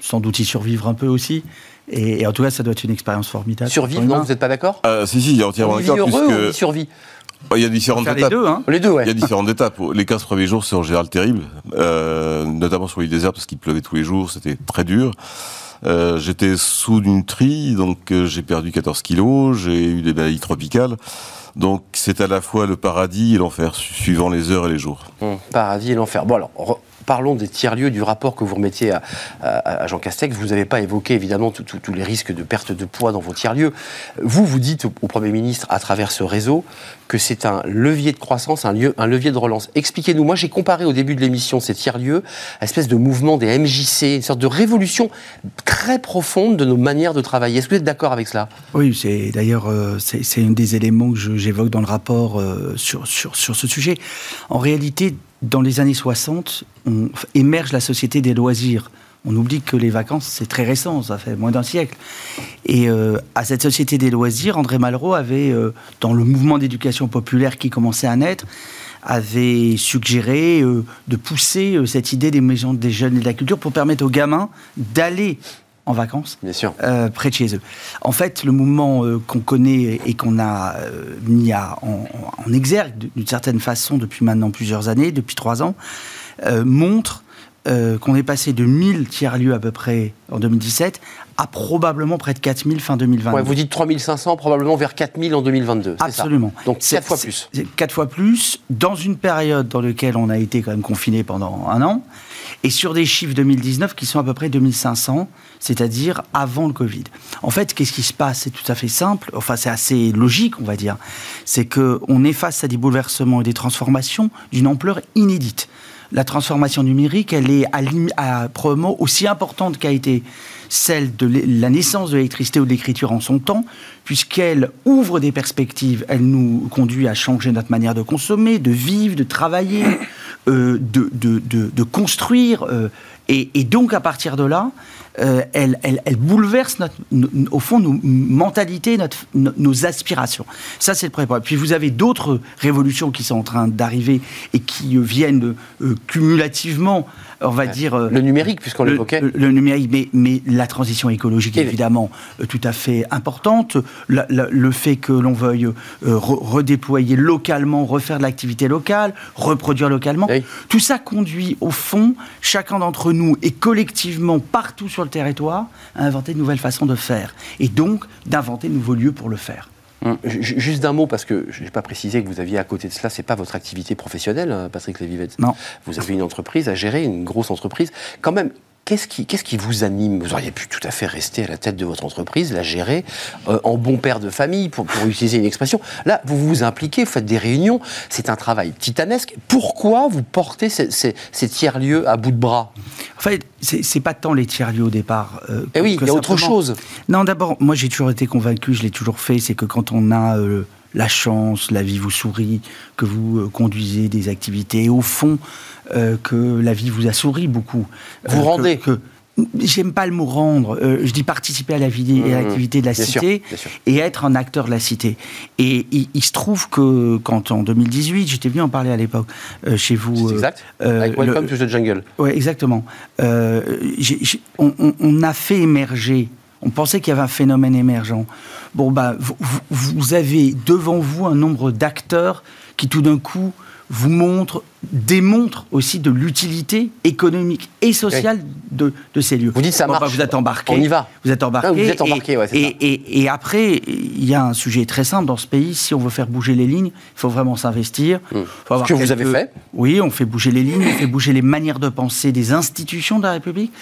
sans doute y survivre un peu aussi. Et, en tout cas, ça doit être une expérience formidable. Survivre, non Vous n'êtes pas d'accord? Si, si, il y a entièrement d'accord. heureux ou survie il y a différentes étapes. Les deux, hein les deux, ouais. Il y a différentes étapes. Les 15 premiers jours, c'est en général terrible, euh, notamment sur l'île désert parce qu'il pleuvait tous les jours, c'était très dur. Euh, J'étais sous une tri, donc euh, j'ai perdu 14 kilos, j'ai eu des maladies tropicales. Donc c'est à la fois le paradis et l'enfer, suivant les heures et les jours. Paradis et l'enfer. Bon alors, parlons des tiers-lieux du rapport que vous remettiez à, Jean Castex. Vous n'avez pas évoqué évidemment tous les risques de perte de poids dans vos tiers-lieux. Vous, vous dites au, Premier ministre, à travers ce réseau, que c'est un levier de croissance, un, lieu, levier de relance. Expliquez-nous. Moi, j'ai comparé au début de l'émission ces tiers-lieux à espèce de mouvement des MJC, une sorte de révolution très profonde de nos manières de travailler. Est-ce que vous êtes d'accord avec cela? Oui, d'ailleurs euh, c'est un des éléments que j'évoque dans le rapport euh, sur, sur ce sujet. En réalité, dans les années 60, on émerge la société des loisirs. On oublie que les vacances, c'est très récent, ça fait moins d'un siècle. Et euh, à cette société des loisirs, André Malraux avait, euh, dans le mouvement d'éducation populaire qui commençait à naître, avait suggéré euh, de pousser cette idée des maisons des jeunes et de la culture pour permettre aux gamins d'aller en vacances, Bien sûr. Euh, près de chez eux. En fait, le mouvement euh, qu'on connaît et qu'on a euh, mis à, en, exergue d'une certaine façon depuis maintenant plusieurs années, depuis trois ans, montre qu'on est passé de 1000 tiers-lieux à peu près en 2017 à probablement près de 4000 fin 2022. Ouais, vous dites 3500, probablement vers 4000 en 2022. Absolument. Donc 4 fois plus. 4 fois plus, dans une période dans laquelle on a été quand même confiné pendant un an, et sur des chiffres 2019 qui sont à peu près 2500, c'est-à-dire avant le Covid. En fait, qu'est-ce qui se passe? C'est tout à fait simple, enfin c'est assez logique, on va dire. C'est qu'on est face à des bouleversements et des transformations d'une ampleur inédite. La transformation numérique, elle est à, probablement aussi importante qu'a été celle de la naissance de l'électricité ou de l'écriture en son temps, puisqu'elle ouvre des perspectives, elle nous conduit à changer notre manière de consommer, de vivre, de travailler, [COUGHS] euh, de, construire. Euh, et, donc, à partir de là, euh, elle, bouleverse au fond nos mentalités, notre, nos aspirations. Ça, c'est le premier point. Puis vous avez d'autres révolutions qui sont en train d'arriver et qui viennent cumulativement on va dire... Euh, le numérique, puisqu'on l'évoquait. Le, numérique, mais, mais la transition écologique est évidemment euh, tout à fait importante. le fait que l'on veuille euh, redéployer localement, refaire de l'activité locale, reproduire localement, tout ça conduit au fond, chacun d'entre nous et collectivement partout sur le territoire, à inventer de nouvelles façons de faire. Et donc d'inventer de nouveaux lieux pour le faire. Hum, juste d'un mot, parce que je n'ai pas précisé que vous aviez à côté de cela, c'est pas votre activité professionnelle, hein, Patrick Lévivette. Non. Vous avez une entreprise à gérer, une grosse entreprise. Quand même, Qu'est-ce qui, qu'est-ce qui, vous anime? Vous auriez pu tout à fait rester à la tête de votre entreprise, la gérer euh, en bon père de famille, pour, pour, utiliser une expression. Là, vous vous impliquez, vous faites des réunions, c'est un travail titanesque. Pourquoi vous portez ces, ces, tiers-lieux à bout de bras? En fait, c'est, c'est pas tant les tiers-lieux au départ. Euh, eh oui, il y a autre chose. Non, d'abord, moi j'ai toujours été convaincu, je l'ai toujours fait, c'est que quand on a... Euh, la chance, la vie vous sourit, que vous conduisez des activités, et au fond, euh, que la vie vous a souri beaucoup. Vous euh, rendez que, J'aime pas le mot rendre, euh, je dis participer à la vie et à mmh, l'activité de la cité et être un acteur de la cité. Et il, se trouve que quand en 2018, j'étais venu en parler à l'époque chez vous. Exact. Avec Welcome to the Jungle. Oui, exactement. on, a fait émerger on pensait qu'il y avait un phénomène émergent. Bon, vous, vous avez devant vous un nombre d'acteurs qui tout d'un coup vous montrent démontre aussi de l'utilité économique et sociale de, de, ces lieux. Vous dites ça Bon, bah, marche. vous êtes embarqué. On y va. Vous êtes embarqué. Ah, vous êtes et- embarqué, ouais, et, et- et après, il y a un sujet très simple dans ce pays. Si on veut faire bouger les lignes, il faut vraiment s'investir. Hum. Faut avoir Ce que vous avez fait. Oui, on fait bouger les lignes, on fait bouger les manières de penser des institutions de la République.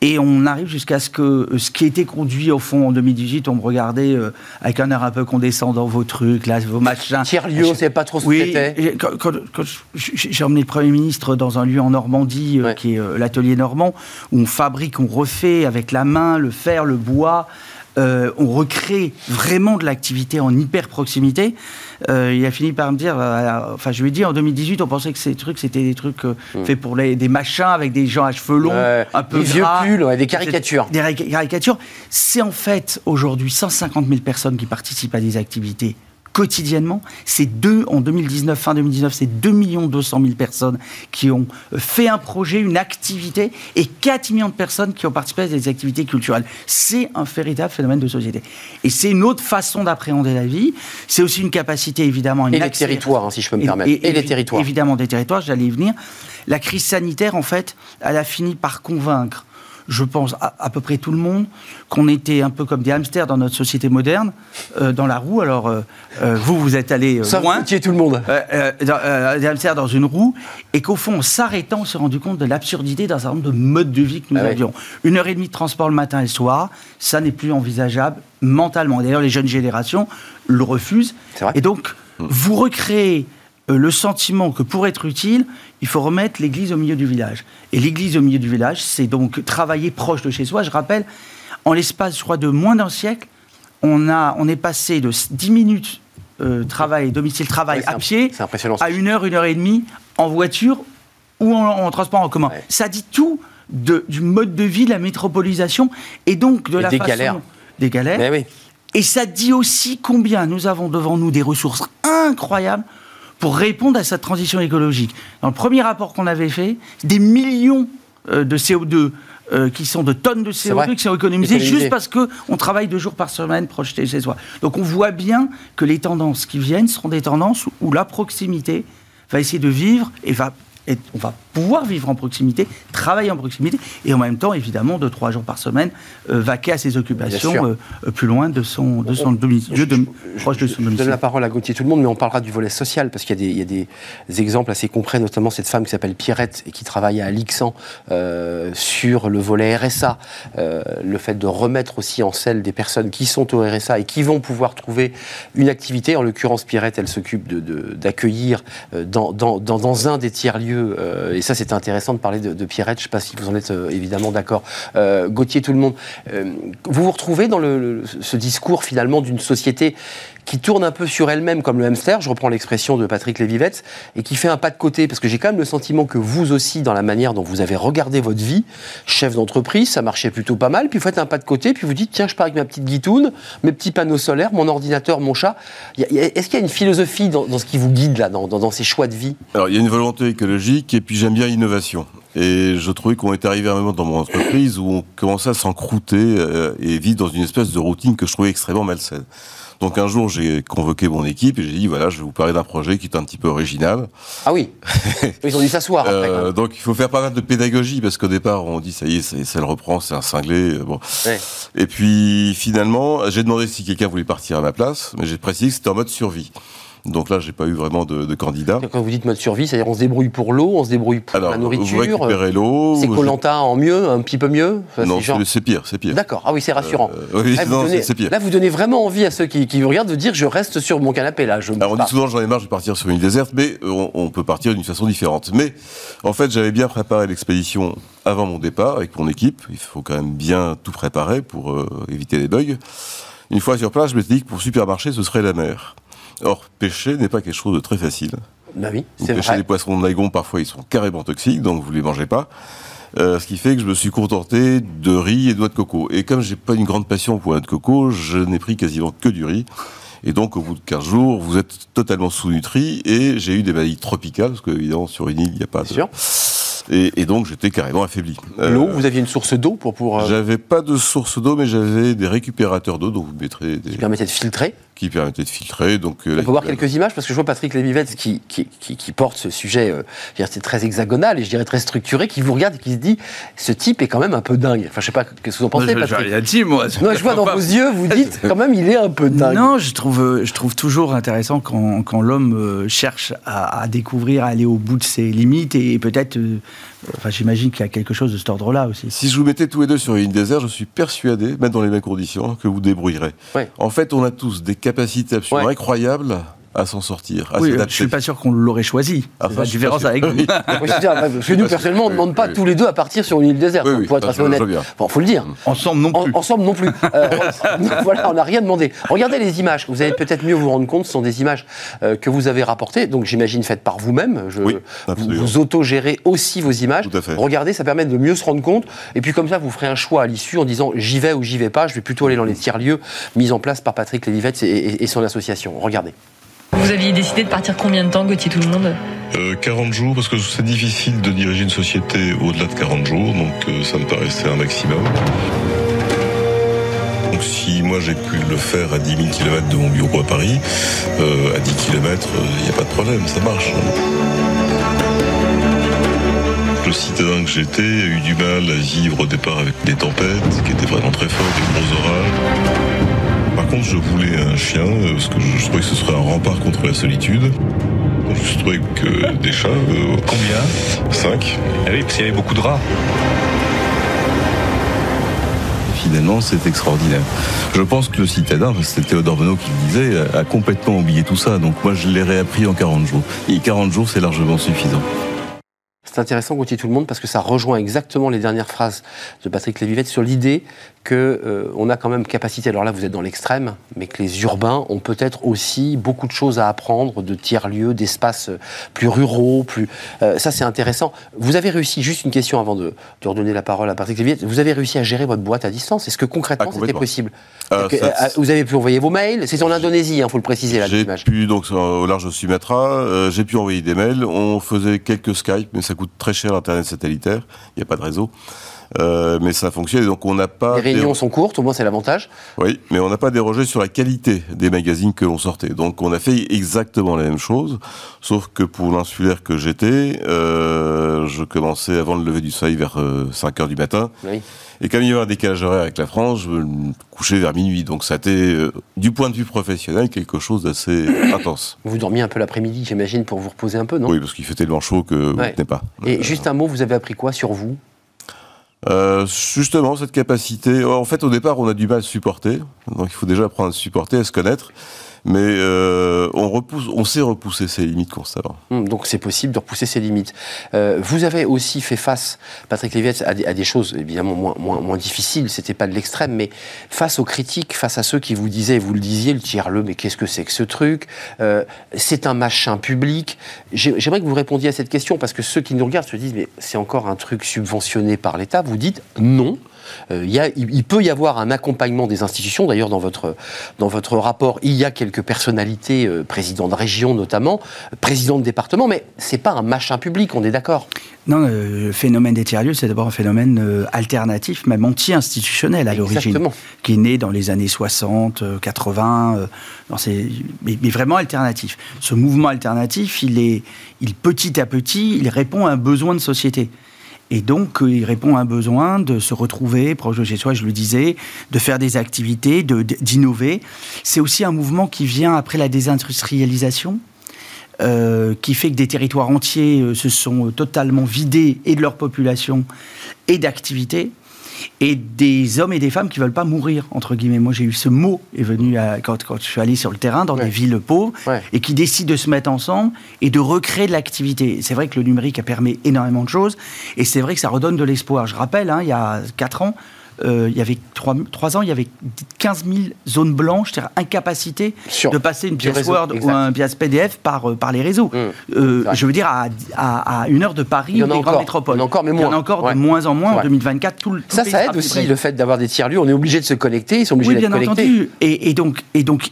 Et on arrive jusqu'à ce que ce qui a été conduit au fond en 2018, on me regardait euh, avec un air un peu condescendant, vos trucs, là, vos machins. Tiers-lieu, on savait pas trop ce que Oui, c'était. et quand, quand- quand j'ai emmené le Premier ministre dans un lieu en Normandie, euh, Ouais. qui est euh, l'atelier normand, où on fabrique, on refait avec la main, le fer, le bois. euh, on recrée vraiment de l'activité en hyper proximité. Euh, il a fini par me dire, euh, enfin je lui ai dit en 2018, on pensait que ces trucs c'était des trucs euh, faits pour les, des machins avec des gens à cheveux longs, Hmm. Un peu des vieux pulls, ouais, des caricatures. Des caricatures. C'est en fait aujourd'hui 150 000 personnes qui participent à des activités quotidiennement. C'est deux, en 2019, fin 2019, c'est 2 200 000 personnes qui ont euh, fait un projet, une activité, et 4 millions de personnes qui ont participé à des activités culturelles. C'est un véritable phénomène de société. Et c'est une autre façon d'appréhender la vie. C'est aussi une capacité, évidemment, une Et les territoires, hein, si je peux me permettre. Et, les territoires. Évidemment, des territoires, j'allais y venir. La crise sanitaire, en fait, elle a fini par convaincre, je pense, à, à peu près tout le monde, qu'on était un peu comme des hamsters dans notre société moderne, euh, dans la roue. Alors, euh, euh, vous, vous êtes allé loin. vous tout le monde. Dans- des hamsters dans une roue, et qu'au fond, en s'arrêtant, on s'est rendu compte de l'absurdité d'un certain nombre de modes de vie que nous Ah avions. Une heure et demie de transport le matin et le soir, ça n'est plus envisageable mentalement. D'ailleurs, les jeunes générations le refusent. Et donc, vous recréez le sentiment que pour être utile, il faut remettre l'église au milieu du village. Et l'église au milieu du village, c'est donc travailler proche de chez soi. Je rappelle, en l'espace, je crois, de moins d'un siècle, on, a, on est passé de 10 minutes euh, travail, domicile-travail Ouais, à pied à une heure, une heure et demie en voiture ou en, en transport en commun. Ouais. Ça dit tout de- du mode de vie, de la métropolisation et donc de Et la des façon... galères. Des galères. Mais oui. Et ça dit aussi combien nous avons devant nous des ressources incroyables pour répondre à cette transition écologique. Dans le premier rapport qu'on avait fait, des millions euh, de CO2 euh, qui sont de tonnes de C'est vrai. CO2 qui sont économisées juste parce qu'on travaille deux jours par semaine projeté chez soi. Donc on voit bien que les tendances qui viennent seront des tendances où la proximité va essayer de vivre et va être- on va pouvoir vivre en proximité, travailler en proximité, et en même temps, évidemment, deux, trois jours par semaine, euh, vaquer à ses occupations euh, euh, plus loin de son, de son domicile, Je- de- je- proche de je- son Je donne la parole à Gauthier tout le monde, mais on parlera du volet social, parce qu'il y a des, il y a des- exemples assez concrets, notamment cette femme qui s'appelle Pierrette et qui travaille à Alixan euh, sur le volet RSA, le fait de remettre aussi en selle des personnes qui sont au RSA et qui vont pouvoir trouver une activité. En l'occurrence, Pierrette, elle s'occupe de- de- d'accueillir dans, dans, dans, dans un des tiers-lieux, et ça c'est intéressant de parler de, Pierrette, je ne sais pas si vous en êtes euh, évidemment d'accord. Euh, Gauthier, tout le monde, euh, vous vous retrouvez dans le, le- ce discours finalement d'une société qui tourne un peu sur elle-même comme le hamster, je reprends l'expression de Patrick Lévivette, et qui fait un pas de côté, parce que j'ai quand même le sentiment que vous aussi, dans la manière dont vous avez regardé votre vie, chef d'entreprise, ça marchait plutôt pas mal, puis vous faites un pas de côté, puis vous dites, tiens, je pars avec ma petite guitoune, mes petits panneaux solaires, mon ordinateur, mon chat. Est-ce qu'il y a une philosophie dans, ce qui vous guide là, dans ces choix de vie? Alors, il y a une volonté écologique et puis j'aime bien l'innovation. Et je trouvais qu'on était arrivé à un moment dans mon entreprise où on commençait à s'encrouter euh, et vivre dans une espèce de routine que je trouvais extrêmement malsaine. Donc un jour, j'ai convoqué mon équipe et j'ai dit, voilà, je vais vous parler d'un projet qui est un petit peu original. Ah oui [LAUGHS] Ils ont dû s'asseoir après. Euh, donc il faut faire pas mal de pédagogie parce qu'au départ, on dit, ça y est, ça, ça le reprend, c'est un cinglé. euh, Bon. Ouais. Et puis finalement, j'ai demandé si quelqu'un voulait partir à ma place, mais j'ai précisé que c'était en mode survie. Donc là, j'ai pas eu vraiment de, de candidat. Quand vous dites mode survie, c'est-à-dire on se débrouille pour l'eau, on se débrouille pour Alors, la vous nourriture. récupérez l'eau. C'est vous- Colanta en mieux, un petit peu mieux Enfin, Non, c'est genre- pire, c'est pire. D'accord, ah oui, c'est rassurant. Euh, oui, Là, vous non, donnez- c'est- pire. Là, vous donnez vraiment envie à ceux qui, qui vous regardent de dire je reste sur mon canapé là. Je Alors on dit souvent j'en ai marre, je vais partir sur une île déserte, mais euh, on, on peut partir d'une façon différente. Mais en fait, j'avais bien préparé l'expédition avant mon départ avec mon équipe. Il faut quand même bien tout préparer pour euh, éviter les bugs. Une fois sur place, je m'étais dit que pour supermarché, ce serait la mer. Or, pêcher n'est pas quelque chose de très facile. Bah oui, Vous c'est pêchez vrai. des poissons de lagon, parfois ils sont carrément toxiques, donc vous les mangez pas. Euh, ce qui fait que je me suis contenté de riz et de noix de coco. Et comme j'ai pas une grande passion pour la noix de coco, je n'ai pris quasiment que du riz. Et donc, au bout de 15 jours, vous êtes totalement sous-nutri et j'ai eu des maladies tropicales, parce qu'évidemment, sur une île, il n'y a pas de... Sûr. Et, et donc, j'étais carrément affaibli. Euh, L'eau, vous aviez une source d'eau pour, pour euh, J'avais pas de source d'eau, mais j'avais des récupérateurs d'eau, donc vous mettrez des... qui permettait de filtrer. Qui permettait de filtrer. Donc, euh, On peut voir quelques images parce que je vois Patrick Lévivette qui, qui, qui, porte ce sujet, euh, c'est très hexagonal et je dirais très structuré, qui vous regarde et qui se dit ce type est quand même un peu dingue. Enfin, je sais pas ce que vous en pensez, moi, je, Patrick. Je, dit, moi. Non, je vois dans vos yeux, vous dites quand même il est un peu dingue. Non, je trouve, euh, je trouve toujours intéressant quand, quand l'homme cherche à, à, découvrir, à aller au bout de ses limites et peut-être Enfin, j'imagine qu'il y a quelque chose de cet ordre-là aussi. Si je vous mettais tous les deux sur une désert, je suis persuadé, même dans les mêmes conditions, que vous débrouillerez. En fait, on a tous des capacités absolument incroyables à s'en sortir. oui, je suis pas sûr qu'on l'aurait choisi. Ah, la différence avec vous. parce que nous, personnellement, on ne demande pas tous les deux à partir sur une île déserte, pour être assez honnête. Bon, faut le dire. Ensemble non plus. ensemble non plus. Euh, [LAUGHS] [LAUGHS] voilà, on n'a rien demandé. Regardez les images. Vous allez peut-être mieux vous rendre compte. Ce sont des images euh, que vous avez rapportées, donc j'imagine faites par vous-même. Oui, vous, vous autogérez aussi vos images. Tout à fait. Regardez, ça permet de mieux se rendre compte. Et puis comme ça, vous ferez un choix à l'issue en disant j'y vais ou j'y vais pas. Je vais plutôt aller dans les tiers-lieux mis en place par Patrick Lévivette et son association. Regardez. Vous aviez décidé de partir combien de temps, Gauthier Tout le Monde euh, 40 jours, parce que c'est difficile de diriger une société au-delà de 40 jours, donc euh, ça me paraissait un maximum. Donc si moi j'ai pu le faire à 10 000 km de mon bureau à Paris, euh, à 10 km, il n'y a pas de problème, ça marche. Le citadin que j'étais a eu du mal à vivre au départ avec des tempêtes qui étaient vraiment très fortes, des gros orages. Par contre, je voulais un chien, euh, parce que je, trouvais que ce serait un rempart contre la solitude. Je trouvais que des chats. Euh, Combien Cinq. Ah oui, parce qu'il y avait beaucoup de rats. Finalement, c'est extraordinaire. Je pense que le citadin, c'était Théodore Benoît qui le disait, a complètement oublié tout ça. Donc moi, je l'ai réappris en 40 jours. Et 40 jours, c'est largement suffisant. C'est intéressant, Gauthier Tout le Monde, parce que ça rejoint exactement les dernières phrases de Patrick Lévivette sur l'idée qu'on euh, a quand même capacité, alors là vous êtes dans l'extrême, mais que les urbains ont peut-être aussi beaucoup de choses à apprendre de tiers-lieux, d'espaces euh, plus ruraux, plus... Euh, ça c'est intéressant. Vous avez réussi, juste une question avant de, redonner la parole à Patrick Lévivette, vous avez réussi à gérer votre boîte à distance Est-ce que concrètement ah, c'était possible Vous avez pu envoyer vos mails C'est en Indonésie, il hein, faut le préciser là. J'ai pu, donc au large de Sumatra, j'ai pu envoyer des mails, on faisait quelques Skype, mais ça coûte très cher l'Internet satellitaire, il n'y a pas de réseau. Euh, mais ça fonctionne. donc on n'a pas. Les réunions sont courtes, au moins c'est l'avantage. Oui, mais on n'a pas dérogé sur la qualité des magazines que l'on sortait. Donc on a fait exactement la même chose, sauf que pour l'insulaire que j'étais, euh, je commençais avant le lever du soleil vers 5 euh, heures du matin. Oui. Et comme il y avait un décalage horaire avec la France, je me couchais vers minuit. Donc ça a été, du point de vue professionnel, quelque chose d'assez [COUGHS] intense. Vous dormiez un peu l'après-midi, j'imagine, pour vous reposer un peu, non? Oui, parce qu'il fait tellement chaud que vous ne tenez pas. Et juste un mot, vous avez appris quoi sur vous? Euh, justement, cette capacité. En fait, au départ, on a du mal à supporter. Donc, il faut déjà apprendre à supporter, à se connaître mais euh, on, repousse, on sait repousser ses limites constamment. Hum, donc c'est possible de repousser ses limites. Euh, vous avez aussi fait face, Patrick Léviette, à des, choses évidemment moins, moins, moins difficiles, c'était pas de l'extrême, mais face aux critiques, face à ceux qui vous disaient, vous le disiez, le tiers-le, mais qu'est-ce que c'est que ce truc? Euh, C'est un machin public. J'aimerais que vous répondiez à cette question, parce que ceux qui nous regardent se disent, mais c'est encore un truc subventionné par l'État. Vous dites non. Euh, il, peut y avoir un accompagnement des institutions. D'ailleurs, dans votre, dans votre rapport, il y a quelques personnalités, euh, présidents de région notamment, présidents de département, mais c'est pas un machin public, on est d'accord? Non, le phénomène des tiers-lieux, c'est d'abord un phénomène euh, alternatif, même anti-institutionnel à l'origine, qui est né dans les années 60, 80, mais, mais, vraiment alternatif. Ce mouvement alternatif, il est, il, petit à petit, il répond à un besoin de société. Et donc, euh, il répond à un besoin de se retrouver proche de chez soi, je le disais, de faire des activités, d'innover. C'est aussi un mouvement qui vient après la désindustrialisation. Euh, qui fait que des territoires entiers euh, se sont totalement vidés et de leur population et d'activités et des hommes et des femmes qui veulent pas mourir entre guillemets. Moi, j'ai eu ce mot est venu quand, quand, je suis allé sur le terrain dans des villes pauvres et qui décident de se mettre ensemble et de recréer de l'activité. C'est vrai que le numérique a permis énormément de choses et c'est vrai que ça redonne de l'espoir. Je rappelle, hein, il y a quatre ans, euh, il y avait trois, ans, il y avait 15 000 zones blanches, c'est-à-dire incapacité de passer une pièce Word ou un pièce PDF par, euh, par les réseaux. Mmh. Euh, je veux dire, à, à, une heure de Paris ou des grandes métropoles. Il y en a encore, mais moins. Il y en a encore de moins en moins en 2024. Tout, tout ça, ça aide aussi le fait d'avoir des tiers-lieux. On est obligé de se connecter, ils sont obligés oui, d'être connectés. Entendu. Et, et, donc, et donc,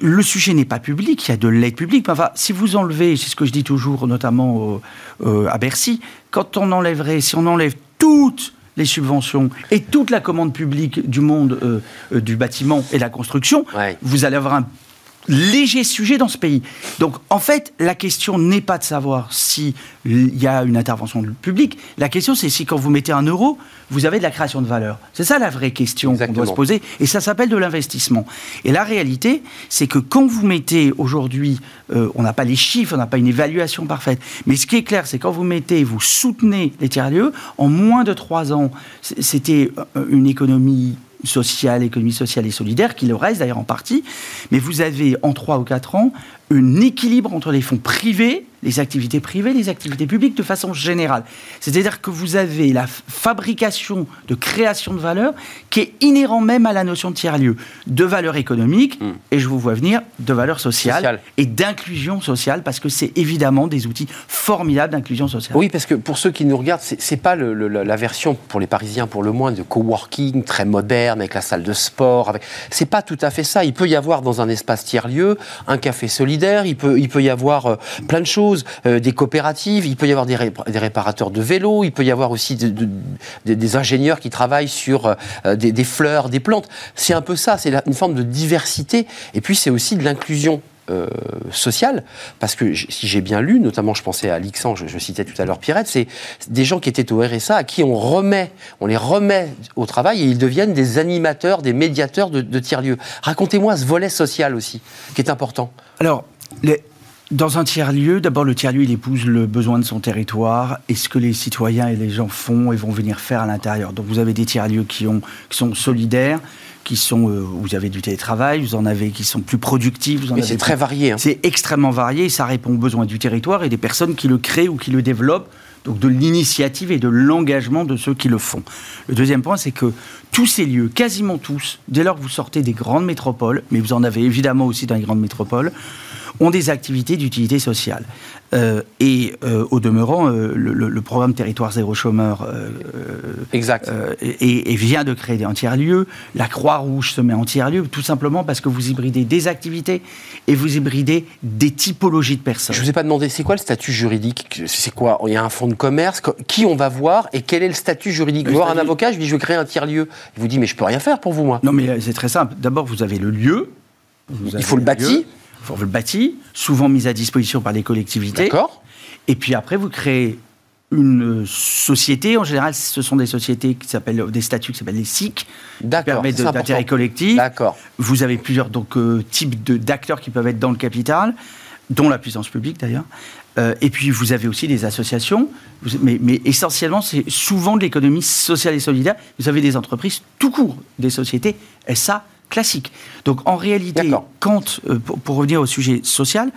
le sujet n'est pas public, il y a de l'aide publique. Enfin, si vous enlevez, c'est ce que je dis toujours, notamment à Bercy, quand on enlèverait, si on enlève toutes les subventions et toute la commande publique du monde euh, euh, du bâtiment et de la construction, vous allez avoir un léger sujet dans ce pays. Donc, en fait, la question n'est pas de savoir si il y a une intervention du public. La question, c'est si quand vous mettez un euro, vous avez de la création de valeur. C'est ça la vraie question qu'on doit se poser. Et ça s'appelle de l'investissement. Et la réalité, c'est que quand vous mettez aujourd'hui, euh, on n'a pas les chiffres, on n'a pas une évaluation parfaite, mais ce qui est clair, c'est quand vous mettez, vous soutenez les tiers-lieux, en moins de trois ans, c'était euh, une économie sociale, économie sociale et solidaire, qui le reste d'ailleurs en partie, mais vous avez en trois ou quatre ans un équilibre entre les fonds privés, les activités privées, les activités publiques de façon générale. C'est-à-dire que vous avez la fabrication de création de valeur qui est inhérent même à la notion de tiers-lieu, de valeur économique, hmm. et je vous vois venir, de valeur sociale, et d'inclusion sociale, parce que c'est évidemment des outils formidables d'inclusion sociale. Oui, parce que pour ceux qui nous regardent, c'est pas la version pour les Parisiens pour le moins de coworking très moderne avec la salle de sport. Avec... C'est pas tout à fait ça. Il peut y avoir dans un espace tiers-lieu un café solidaire il peut, il peut y avoir euh, plein de choses, euh, des coopératives, il peut y avoir des, réparateurs de vélos, il peut y avoir aussi des ingénieurs qui travaillent sur euh, des, fleurs, des plantes. C'est un peu ça, c'est une forme de diversité. Et puis c'est aussi de l'inclusion sociale, parce que si j'ai bien lu, notamment je pensais à Lixan, je, citais tout à l'heure Pirette, c'est des gens qui étaient au RSA à qui on remet, on les remet au travail et ils deviennent des animateurs, des médiateurs de, de tiers-lieux. Racontez-moi ce volet social aussi, qui est important. Alors, dans un tiers-lieu, d'abord le tiers-lieu, il épouse le besoin de son territoire et ce que les citoyens et les gens font et vont venir faire à l'intérieur? Donc vous avez des tiers-lieux qui, sont solidaires, qui sont, euh, vous avez du télétravail, vous en avez qui sont plus productifs. c'est très varié. Hein. C'est extrêmement varié, ça répond aux besoins du territoire et des personnes qui le créent ou qui le développent donc de l'initiative et de l'engagement de ceux qui le font. Le deuxième point, c'est que tous ces lieux, quasiment tous, dès lors que vous sortez des grandes métropoles, mais vous en avez évidemment aussi dans les grandes métropoles, ont des activités d'utilité sociale. Euh, et euh, au demeurant, euh, le, programme Territoire zéro chômeur exact. Et, vient de créer des tiers-lieux. La Croix-Rouge se met en tiers-lieu, tout simplement parce que vous hybridez des activités et vous hybridez des typologies de personnes. Je ne vous ai pas demandé, c'est quoi le statut juridique C'est quoi? Il y a un fonds de commerce Qui on va voir Et quel est le statut juridique? Vous voir un avocat, je lui dis je veux créer un tiers-lieu. Il vous dit mais je peux rien faire pour vous, moi. Non, mais c'est très simple. D'abord, vous avez le lieu. Il faut le bâti le bâti, souvent mis à disposition par les collectivités. D'accord. Et puis après, vous créez une société. En général, ce sont des sociétés qui s'appellent des statuts qui s'appellent les SIC, qui permettent d'intérêt collectif. D'accord. Vous avez plusieurs donc euh, types d'acteurs qui peuvent être dans le capital, dont la puissance publique d'ailleurs. Euh, et puis vous avez aussi des associations, mais, mais essentiellement c'est souvent de l'économie sociale et solidaire. Vous avez des entreprises tout court, des sociétés SA classique. Donc en réalité, quand, euh, pour, revenir au sujet social,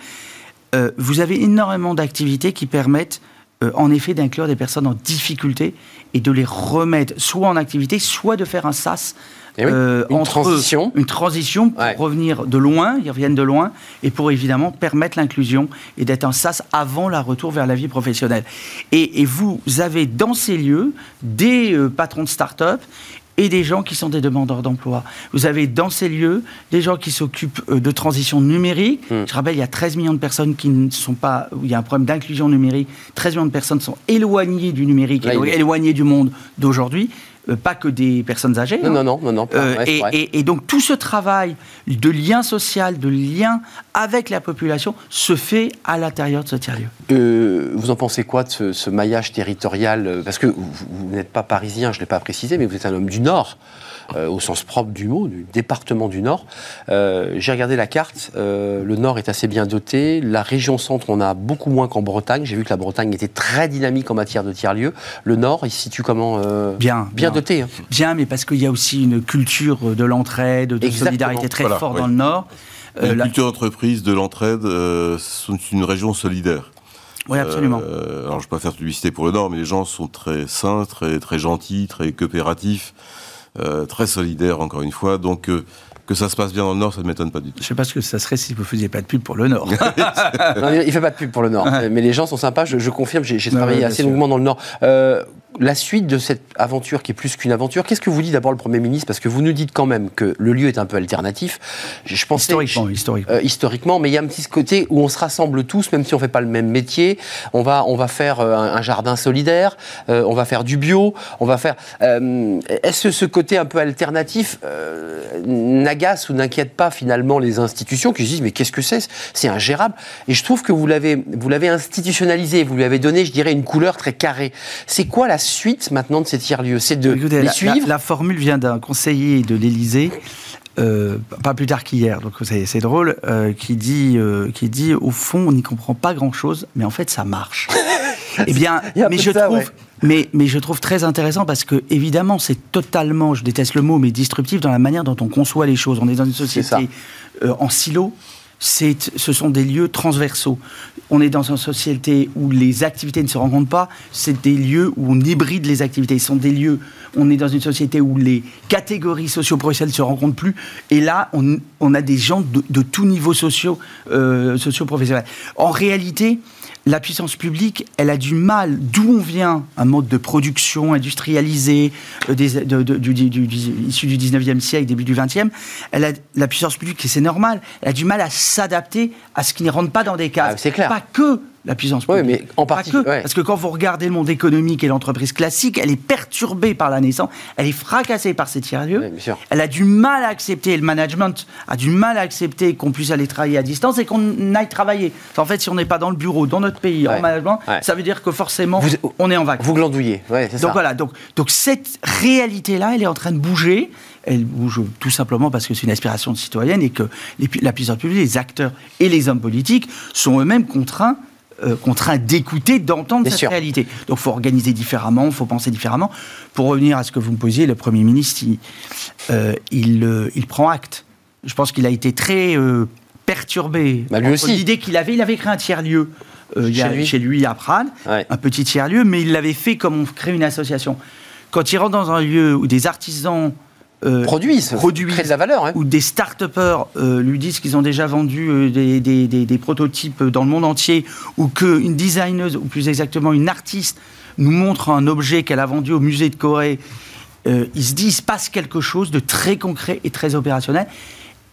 euh, vous avez énormément d'activités qui permettent euh, en effet d'inclure des personnes en difficulté et de les remettre soit en activité, soit de faire un SAS. Eh une transition. une transition pour revenir de loin, ils reviennent de loin, et pour évidemment permettre l'inclusion et d'être un SAS avant la retour vers la vie professionnelle. Et, et vous avez dans ces lieux des patrons de start-up et des gens qui sont des demandeurs d'emploi. Vous avez dans ces lieux des gens qui s'occupent euh, de transition numérique. Hmm. Je rappelle, il y a 13 millions de personnes qui ne sont pas, il y a un problème d'inclusion numérique. 13 millions de personnes sont éloignées du numérique, éloignées du monde d'aujourd'hui. Euh, pas que des personnes âgées. Non, hein. non, non, non, euh, et, donc tout ce travail de lien social, de lien avec la population se fait à l'intérieur de ce tiers-lieu. Euh, vous en pensez quoi de ce, maillage territorial? Parce que vous, vous n'êtes pas parisien, je ne l'ai pas précisé, mais vous êtes un homme du Nord. Euh, au sens propre du mot, du département du Nord. Euh, j'ai regardé la carte, euh, le Nord est assez bien doté, la région centre, on a beaucoup moins qu'en Bretagne. J'ai vu que la Bretagne était très dynamique en matière de tiers-lieux. Le Nord, il se situe comment bien, bien, doté. Hein. Bien, mais parce qu'il y a aussi une culture de l'entraide, de solidarité très forte dans le Nord. la, culture d'entreprise, de l'entraide, c'est une région solidaire. Oui, absolument. alors, je ne vais pas faire publicité pour le Nord, mais les gens sont très sains, très, très gentils, très coopératifs. Euh, très solidaire encore une fois. Donc euh, que ça se passe bien dans le Nord, ça ne m'étonne pas du tout. Je ne sais pas ce que ça serait si vous ne faisiez pas de pub pour le Nord. [LAUGHS] il ne fait pas de pub pour le Nord, mais les gens sont sympas, je, confirme, j'ai travaillé assez longuement dans le Nord. Euh, la suite de cette aventure qui est plus qu'une aventure, qu'est-ce que vous dit d'abord le Premier ministre? Parce que vous nous dites quand même que le lieu est un peu alternatif. Je, pense historiquement, historiquement. Euh, historiquement, mais il y a un petit côté où on se rassemble tous, même si on ne fait pas le même métier. On va, on va faire euh, un, jardin solidaire, euh, on va faire du bio, on va faire. Est-ce que ce côté un peu alternatif n'agace ou n'inquiète pas finalement les institutions qui se disent mais qu'est-ce que c'est? C'est ingérable. Et je trouve que vous l'avez, vous l'avez institutionnalisé, vous lui avez donné, je dirais, une couleur très carrée. C'est quoi la suite maintenant de ces tiers-lieux C'est de les la, suivre la, formule vient d'un conseiller de l'Élysée. Euh, pas plus tard qu'hier, donc c'est drôle, euh, qui, dit, euh, qui dit au fond, on n'y comprend pas grand-chose, mais en fait, ça marche. [LAUGHS] eh bien, mais je, trouve, mais, mais je trouve très intéressant parce que, évidemment, c'est totalement, je déteste le mot, mais disruptif dans la manière dont on conçoit les choses. On est dans une société en silo, ce sont des lieux transversaux. On est dans une société où les activités ne se rencontrent pas, c'est des lieux où on hybride les activités. Ce sont des lieux, on est dans une société où les catégories socio-professionnelles ne se rencontrent plus, et là, on, a des gens de, de tous niveaux sociaux, euh. En réalité, la puissance publique, elle a du mal, d'où on vient, un mode de production industrialisé, euh, issu du 19e siècle, début du 20e, elle a, la puissance publique, et c'est normal, elle a du mal à s'adapter à ce qui ne rentre pas dans des cases. Ah, c'est clair. Pas que la puissance publique. Oui, mais en partie. Parce que quand vous regardez le monde économique et l'entreprise classique, elle est perturbée par la naissance, elle est fracassée par ces tiers-lieux. elle a du mal à accepter, le management a du mal à accepter qu'on puisse aller travailler à distance et qu'on aille travailler. En fait, si on n'est pas dans le bureau, dans notre pays, en management, ça veut dire que forcément, on est en vacances. Vous glandouillez, c'est ça. Donc voilà, donc, donc cette réalité-là, elle est en train de bouger elle bouge tout simplement parce que c'est une aspiration citoyenne et que la puissance publique, les acteurs et les hommes politiques sont eux-mêmes contraints euh, contraint d'écouter, d'entendre cette réalité. Donc il faut organiser différemment, il faut penser différemment. Pour revenir à ce que vous me posiez, le Premier ministre, il, euh, euh, il, prend acte. Je pense qu'il a été très perturbé. Bah, lui aussi. L'idée qu'il avait, il avait créé un tiers-lieu. chez, lui. à Prades, un petit tiers-lieu, mais il l'avait fait comme on crée une association. Quand il rentre dans un lieu où des artisans euh, produisent, de la valeur. Hein. Ou des start-upers euh, lui disent qu'ils ont déjà vendu euh, des, des, des, prototypes dans le monde entier, ou qu'une designeuse, ou plus exactement une artiste, nous montre un objet qu'elle a vendu au musée de Corée, ils se disent il se passe quelque chose de très concret et très opérationnel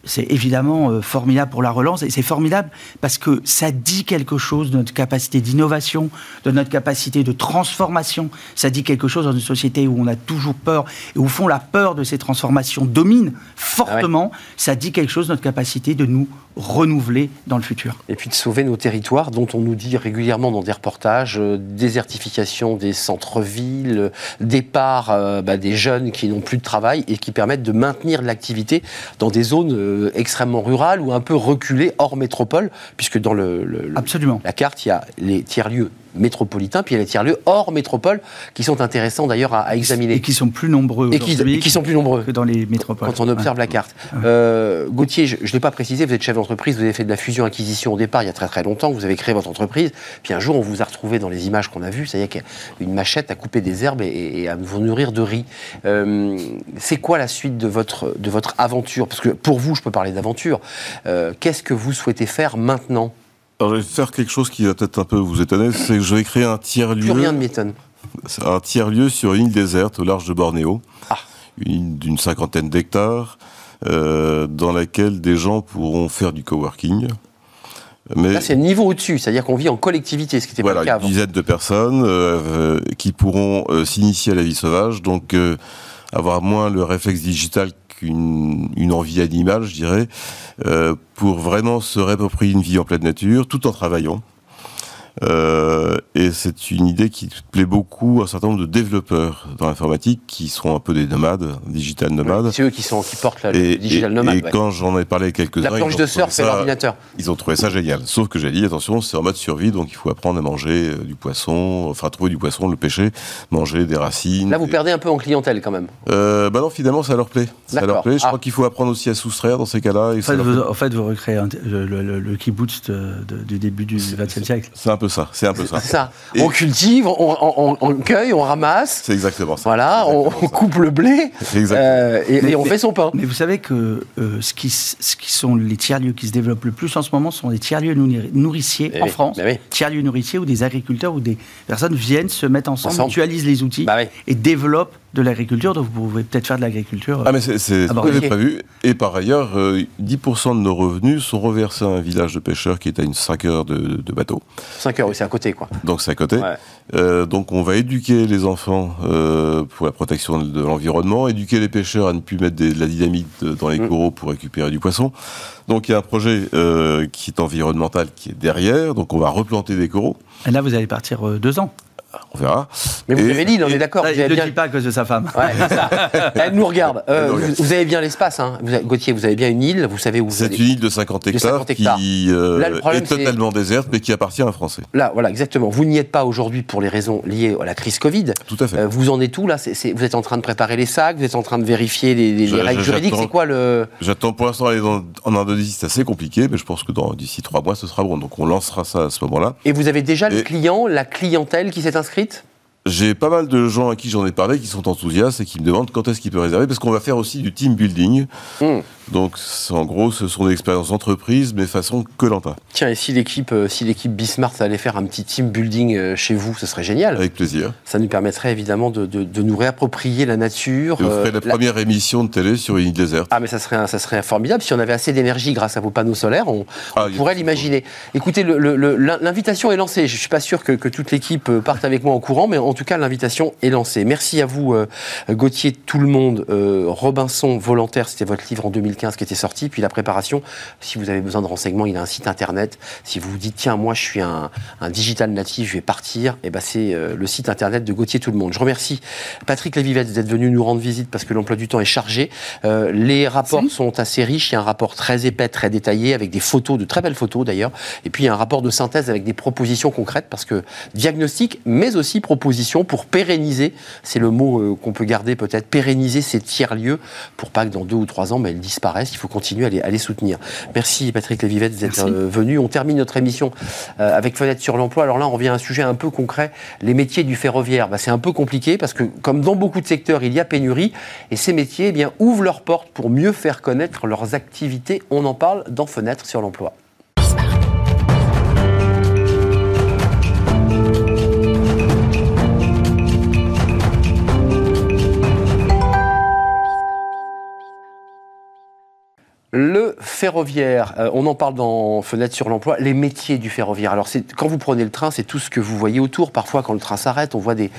c'est évidemment euh, formidable pour la relance et c'est formidable parce que ça dit quelque chose de notre capacité d'innovation, de notre capacité de transformation. Ça dit quelque chose dans une société où on a toujours peur et où, au fond, la peur de ces transformations domine fortement. Ah ça dit quelque chose de notre capacité de nous renouveler dans le futur. Et puis de sauver nos territoires dont on nous dit régulièrement dans des reportages, euh, désertification des centres-villes, départ euh, bah, des jeunes qui n'ont plus de travail et qui permettent de maintenir de l'activité dans des zones euh, extrêmement rurales ou un peu reculées hors métropole, puisque dans le, Absolument. la carte, il y a les tiers-lieux métropolitains, puis il y a les tiers-lieux hors métropole qui sont intéressants d'ailleurs à, examiner. Et qui sont plus nombreux et qui, sont plus nombreux que dans les métropoles. Quand on observe la carte. Euh, Gauthier, je ne l'ai pas précisé, vous êtes chef d'entreprise, vous avez fait de la fusion-acquisition au départ il y a très très longtemps, vous avez créé votre entreprise, puis un jour on vous a retrouvé dans les images qu'on a vues, ça y est, une machette à couper des herbes et, à vous nourrir de riz. Euh, c'est quoi la suite de votre, de votre aventure? Parce que pour vous, je peux parler d'aventure. Euh, qu'est-ce que vous souhaitez faire maintenant? Alors, je vais faire quelque chose qui va peut-être un peu vous étonner, c'est que je vais créer un tiers-lieu. Plus rien ne m'étonne. Un tiers-lieu sur une île déserte au large de Bornéo. Ah. Une île d'une cinquantaine d'hectares, euh, dans laquelle des gens pourront faire du coworking. Mais Là, c'est le niveau au-dessus, c'est-à-dire qu'on vit en collectivité, ce qui était pas le cas avant. Une dizaine de personnes euh, qui pourront euh, s'initier à la vie sauvage, donc avoir moins le réflexe digital une, envie animale, je dirais, euh, pour vraiment se réapproprier une vie en pleine nature, tout en travaillant. Euh, et c'est une idée qui plaît beaucoup à un certain nombre de développeurs dans l'informatique qui sont un peu des nomades, digital nomades. c'est eux qui, sont, qui portent la, le digital nomade. Et quand j'en ai parlé quelques-uns. La planche de surf, c'est l'ordinateur. Ils ont trouvé ça génial. Sauf que j'ai dit, attention, c'est en mode survie, donc il faut apprendre à manger euh, du poisson, enfin trouver du poisson, le pêcher, manger des racines. Là, vous perdez un peu en clientèle quand même. Euh, bah non, finalement, ça leur plaît. Ça leur plaît. Je crois ah. qu'il faut apprendre aussi à soustraire dans ces cas-là. En, fait, vous, recréez le, le, kibbutz du début du XXe siècle. C'est un peu ça, c'est un peu ça. C'est ça. Et- On cultive, on, on- on- on cueille, on ramasse. C'est exactement ça. Voilà, on, coupe le blé [LAUGHS] Exactement. euh, et, Mais- et on mais- fait son pain. Mais vous savez que euh, ce, qui, s- ce qui sont les tiers-lieux qui se développent le plus en ce moment sont les tiers-lieux nourri- nourriciers Eh en oui, France. bah oui. Tiers-lieux nourriciers où des agriculteurs ou des personnes viennent se mettre ensemble, Ensemble. mutualisent les outils Bah oui. et développent de l'agriculture. Donc vous pouvez peut-être faire de l'agriculture. Ah mais c'est à fait ok. prévu. Et par ailleurs, euh, 10% de nos revenus sont reversés à un village de pêcheurs qui est à une 5 heures de, de bateau. 5 heures, oui, c'est à côté, quoi. Donc c'est à côté. Ouais. Euh, donc on va éduquer les enfants euh, pour la protection de l'environnement, éduquer les pêcheurs à ne plus mettre des- de la dynamite dans les Mm. coraux pour récupérer du poisson. Donc il y a un projet euh, qui est environnemental qui est derrière. Donc on va replanter des coraux. Et là, vous allez partir euh, deux ans. On verra. Mais vous Et- avez l'île, on est d'accord. Il ne bien- le dit pas à cause de sa femme. Ouais, c'est ça. [LAUGHS] Elle nous regarde. Euh, Elle nous vous, regarde. vous avez bien l'espace, hein. Vous avez- Gauthier, vous avez bien une île, vous savez où vous C'est une île de 50 De hectares, 50 hectares. qui euh, Là, le problème, est totalement déserte, mais qui appartient à un Français. Là, voilà, exactement. Vous n'y êtes pas aujourd'hui pour les raisons liées à la crise Covid. Tout à fait. Euh, vous en êtes où là? Vous êtes en train de préparer les sacs, vous êtes en train de vérifier les, les- Je- les règles juridiques. C'est quoi le J'attends pour l'instant aller dans- en Indonésie, c'est assez compliqué, mais je pense que d'ici trois mois, ce sera bon. Donc on lancera ça à ce moment-là. Et vous avez déjà le client, la clientèle qui s'est inscrite? J'ai pas mal de gens à qui j'en ai parlé qui sont enthousiastes et qui me demandent quand est-ce qu'ils peuvent réserver, parce qu'on va faire aussi du team building. Hmm. Donc en gros, ce sont des expériences d'entreprise, mais façon Colanta. Tiens, et si l'équipe, euh, si l'équipe Bismart allait faire un petit team building euh, chez vous, ce serait génial. Avec plaisir. Ça nous permettrait évidemment de, de- de nous réapproprier la nature. Et vous euh, ferez la la- première émission de télé sur une île déserte. Ah mais ça serait, ça serait formidable. Si on avait assez d'énergie grâce à vos panneaux solaires, on, Ah, on pourrait l'imaginer. Écoutez, l'invitation est lancée. Je suis pas sûr que, que toute l'équipe parte avec moi en courant, mais en tout cas l'invitation est lancée. Merci à vous, Gauthier, tout le monde. Robinson volontaire, c'était votre livre en 2015 qui était sorti. Puis la préparation. Si vous avez besoin de renseignements, il a un site internet. Si vous vous dites tiens moi je suis un, un digital natif, je vais partir, et ben c'est euh, le site internet de Gauthier tout le monde. Je remercie Patrick Lévivette d'être venu nous rendre visite parce que l'emploi du temps est chargé. Euh, les rapports sont assez riches. Il y a un rapport très épais, très détaillé, avec des photos, de très belles photos d'ailleurs. Et puis il y a un rapport de synthèse avec des propositions concrètes parce que diagnostic, mais aussi propositions pour pérenniser, c'est le mot euh, qu'on peut garder peut-être, pérenniser ces tiers-lieux pour pas que dans deux ou trois ans, ben, elles disparaissent. Il faut continuer à les, à les soutenir. Merci Patrick Lévivette d'être euh, venu. On termine notre émission euh, avec Fenêtre sur l'emploi. Alors là, on revient à un sujet un peu concret, les métiers du ferroviaire. Bah, c'est un peu compliqué parce que, comme dans beaucoup de secteurs, il y a pénurie et ces métiers eh bien, ouvrent leurs portes pour mieux faire connaître leurs activités. On en parle dans Fenêtre sur l'emploi. Le ferroviaire, euh, on en parle dans Fenêtre sur l'emploi, les métiers du ferroviaire. Alors, quand vous prenez le train, c'est tout ce que vous voyez autour. Parfois, quand le train s'arrête, on voit des,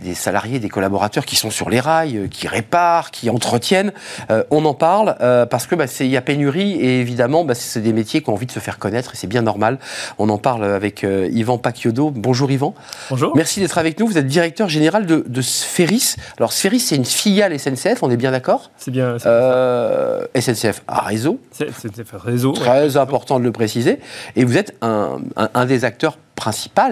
des salariés, des collaborateurs qui sont sur les rails, euh, qui réparent, qui entretiennent. Euh, on en parle euh, parce que bah, il y a pénurie et évidemment, bah, c'est des métiers qui ont envie de se faire connaître et c'est bien normal. On en parle avec Yvan Pacchiodo. Bonjour Yvan. Bonjour. Merci d'être avec nous. Vous êtes directeur général de, de Sphéris. Alors, Sphéris, c'est une filiale SNCF, on est bien d'accord? C'est bien. euh, SNCF à réseau, C'est un réseau. ouais. très important de le préciser, et vous êtes un, un- un des acteurs principaux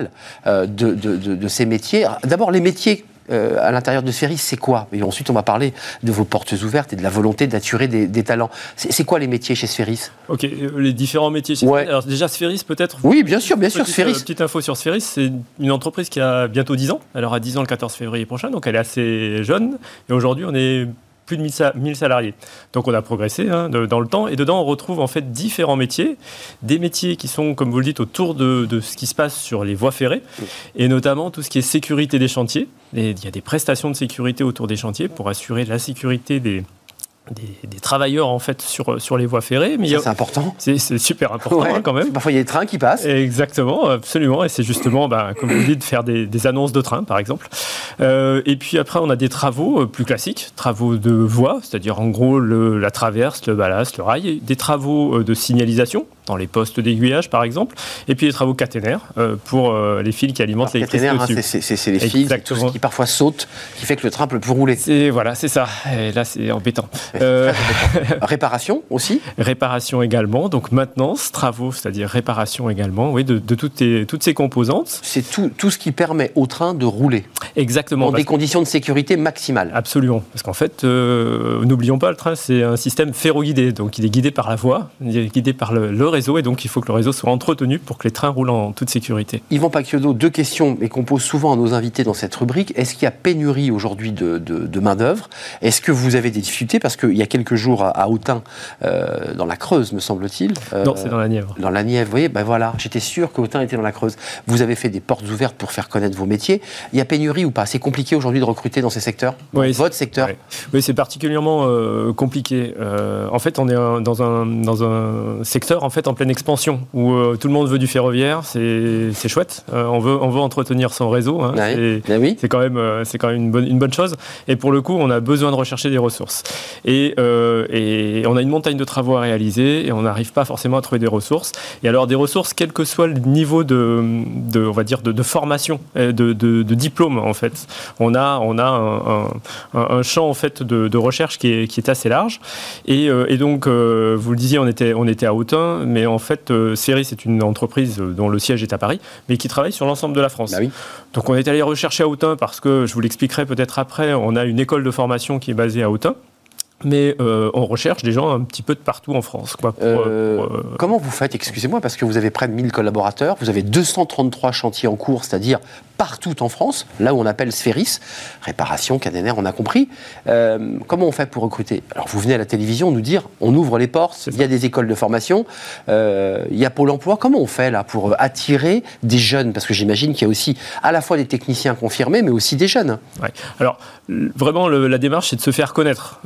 euh, de, de- de- de ces métiers. D'abord, les métiers euh, à l'intérieur de Sphéris, c'est quoi? Et ensuite, on va parler de vos portes ouvertes et de la volonté d'attirer des, des talents. C'est c'est quoi les métiers chez Sphéris? Ok, euh, les différents métiers. chez Ouais. Sphéris. Alors déjà, Sphéris peut-être. Oui, bien sûr, bien sûr, Petite, Sphéris. euh, petite info sur Sphéris, c'est une entreprise qui a bientôt 10 ans. Elle aura 10 ans le 14 février prochain, donc elle est assez jeune. Et aujourd'hui, on est plus de 1000 sa- 1000 salariés. Donc on a progressé hein, de- dans le temps. Et dedans, on retrouve en fait différents métiers. Des métiers qui sont, comme vous le dites, autour de, de ce qui se passe sur les voies ferrées. Et notamment tout ce qui est sécurité des chantiers. Et il y a des prestations de sécurité autour des chantiers pour assurer la sécurité des, des, des travailleurs en fait sur, sur les voies ferrées. Mais C'est important. c'est super important Ouais. hein, quand même. Parfois, il y a des trains qui passent. Exactement, absolument. Et c'est justement, bah, comme vous dites, faire des, des annonces de train, par exemple. Euh, et puis après, on a des travaux euh, plus classiques, travaux de voie, c'est-à-dire en gros le- la traverse, le ballast, le rail, des travaux euh, de signalisation dans les postes d'aiguillage, par exemple, et puis les travaux caténaires euh, pour euh, les fils qui alimentent Alors, l'électricité caténaire, hein, c'est- les fils, ce qui parfois saute, qui fait que le train peut plus rouler. Voilà, c'est ça. Et là, c'est embêtant. [LAUGHS] Euh, [LAUGHS] Réparation aussi réparation également, donc maintenance, travaux, c'est-à-dire réparation également, oui, de, de toutes, ces- toutes ces composantes. C'est tout, tout ce qui permet au train de rouler Exactement. dans des conditions de sécurité maximales. Absolument, parce qu'en fait, euh, n'oublions pas, le train, c'est un système ferro-guidé, donc il est guidé par la voie, il est guidé par le, le réseau et donc il faut que le réseau soit entretenu pour que les trains roulent en toute sécurité. Yvan Pacchiodo, deux questions, mais qu'on pose souvent à nos invités dans cette rubrique. Est-ce qu'il y a pénurie aujourd'hui de, de, main-d'œuvre? Est-ce que vous avez des difficultés? Parce qu'il y a quelques jours à, Autun, euh, dans la Creuse, me semble-t-il. Euh, non, c'est dans la Nièvre. Dans la Nièvre, vous voyez, ben voilà, j'étais sûr qu'Autun était dans la Creuse. Vous avez fait des portes ouvertes pour faire connaître vos métiers. Il y a pénurie ou pas? C'est compliqué aujourd'hui de recruter dans ces secteurs? Oui, Votre secteur? Oui, c'est particulièrement euh, compliqué. en fait, on est dans, un, dans un secteur en, fait, en pleine expansion où tout le monde veut du ferroviaire, c'est chouette. on, veut, on veut entretenir son réseau. Hein. Ah oui. C'est quand même, quand même une, bonne, une bonne chose. Et pour le coup, on a besoin de rechercher des ressources. Et, et on a une montagne de travaux à réaliser et on n'arrive pas forcément à trouver des ressources. Et alors des ressources, quel que soit le niveau de, de on va dire, de, formation, de, de, diplôme en fait. On a, on a un, un, champ en fait de, recherche qui est, qui est, assez large. Et, euh, et donc, euh, vous le disiez, on était, on était à Autun, mais en fait, euh, c'est une entreprise dont le siège est à Paris, mais qui travaille sur l'ensemble de la France. Bah oui. Donc on est allé rechercher à Autun parce que, je vous l'expliquerai peut-être après, on a une école de formation qui est basée à Autun mais euh, on recherche des gens un petit peu de partout en France. Quoi, euh, euh, comment vous faites, excusez-moi, parce que vous avez près de 1000 collaborateurs, vous avez 233 chantiers en cours, c'est-à-dire partout en France, là où on appelle Sphéris, réparation, caténaire, on a compris. comment on fait pour recruter? Alors vous venez à la télévision nous dire, on ouvre les portes, il y a des écoles de formation, il y a Pôle Emploi, comment on fait là pour attirer des jeunes? Parce que j'imagine qu'il y a aussi à la fois des techniciens confirmés, mais aussi des jeunes. Ouais. Alors vraiment, la démarche, c'est de se faire connaître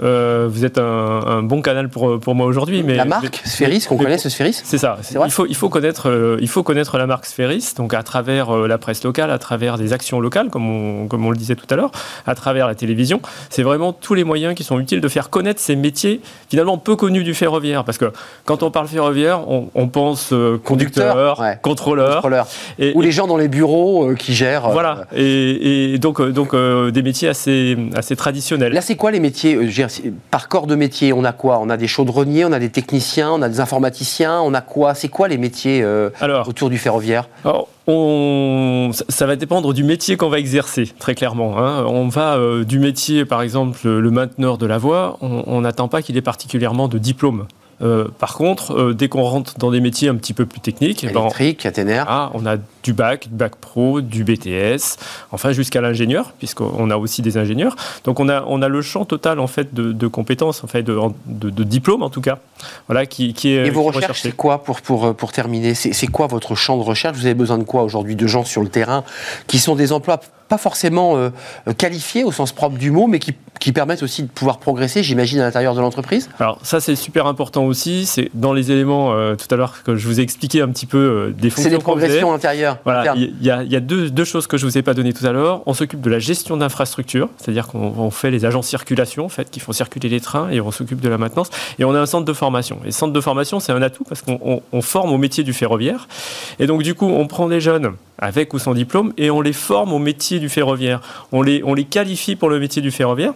vous êtes un, bon canal pour, pour moi aujourd'hui. Mais la marque Sphéris, qu'on connaît ce Sphéris C'est ça. Il faut, il, faut connaître, euh, il faut connaître la marque Sphéris, donc à travers euh, la presse locale, à travers des actions locales, comme on, comme on le disait tout à l'heure, à travers la télévision. C'est vraiment tous les moyens qui sont utiles de faire connaître ces métiers finalement peu connus du ferroviaire. Parce que quand on parle ferroviaire, on, pense euh, conducteur, contrôleur. Et, Ou les gens dans les bureaux qui gèrent. Voilà. Et, donc, donc des métiers assez, assez traditionnels. Là, c'est quoi les métiers par corps de métier, on a quoi? On a des chaudronniers, on a des techniciens, on a des informaticiens, on a quoi? C'est quoi les métiers euh, autour du ferroviaire? on, ça va dépendre du métier qu'on va exercer, très clairement. Hein. On va euh, du métier, par exemple, le mainteneur de la voie, on n'attend pas qu'il ait particulièrement de diplôme. Euh, par contre, dès qu'on rentre dans des métiers un petit peu plus techniques, eh ben, électrique, caténaire, ah, on a du bac, du bac pro, du BTS, enfin jusqu'à l'ingénieur, puisqu'on a aussi des ingénieurs. Donc on a, on a le champ total en fait de, compétences, en fait de, de, diplômes en tout cas, voilà qui, qui est. Et vos recherches, c'est quoi pour pour pour terminer? C'est quoi votre champ de recherche? Vous avez besoin de quoi aujourd'hui? De gens sur le terrain qui sont des emplois pas forcément euh, qualifiés au sens propre du mot, mais qui, qui permettent aussi de pouvoir progresser, j'imagine, à l'intérieur de l'entreprise? Alors ça, c'est super important aussi. C'est dans les éléments, euh, tout à l'heure, que je vous ai expliqué un petit peu euh, des fonctions. C'est des progressions intérieures. Voilà, il y, a, y a deux, deux, choses que je ne vous ai pas données tout à l'heure. On s'occupe de la gestion d'infrastructures, c'est-à-dire qu'on fait les agents circulation, en fait, qui font circuler les trains, et on s'occupe de la maintenance. Et on a un centre de formation. Et centre de formation, c'est un atout parce qu'on forme au métier du ferroviaire. Et donc, du coup, on prend des jeunes avec ou sans diplôme, et on les forme au métier du ferroviaire. On les, on les qualifie pour le métier du ferroviaire.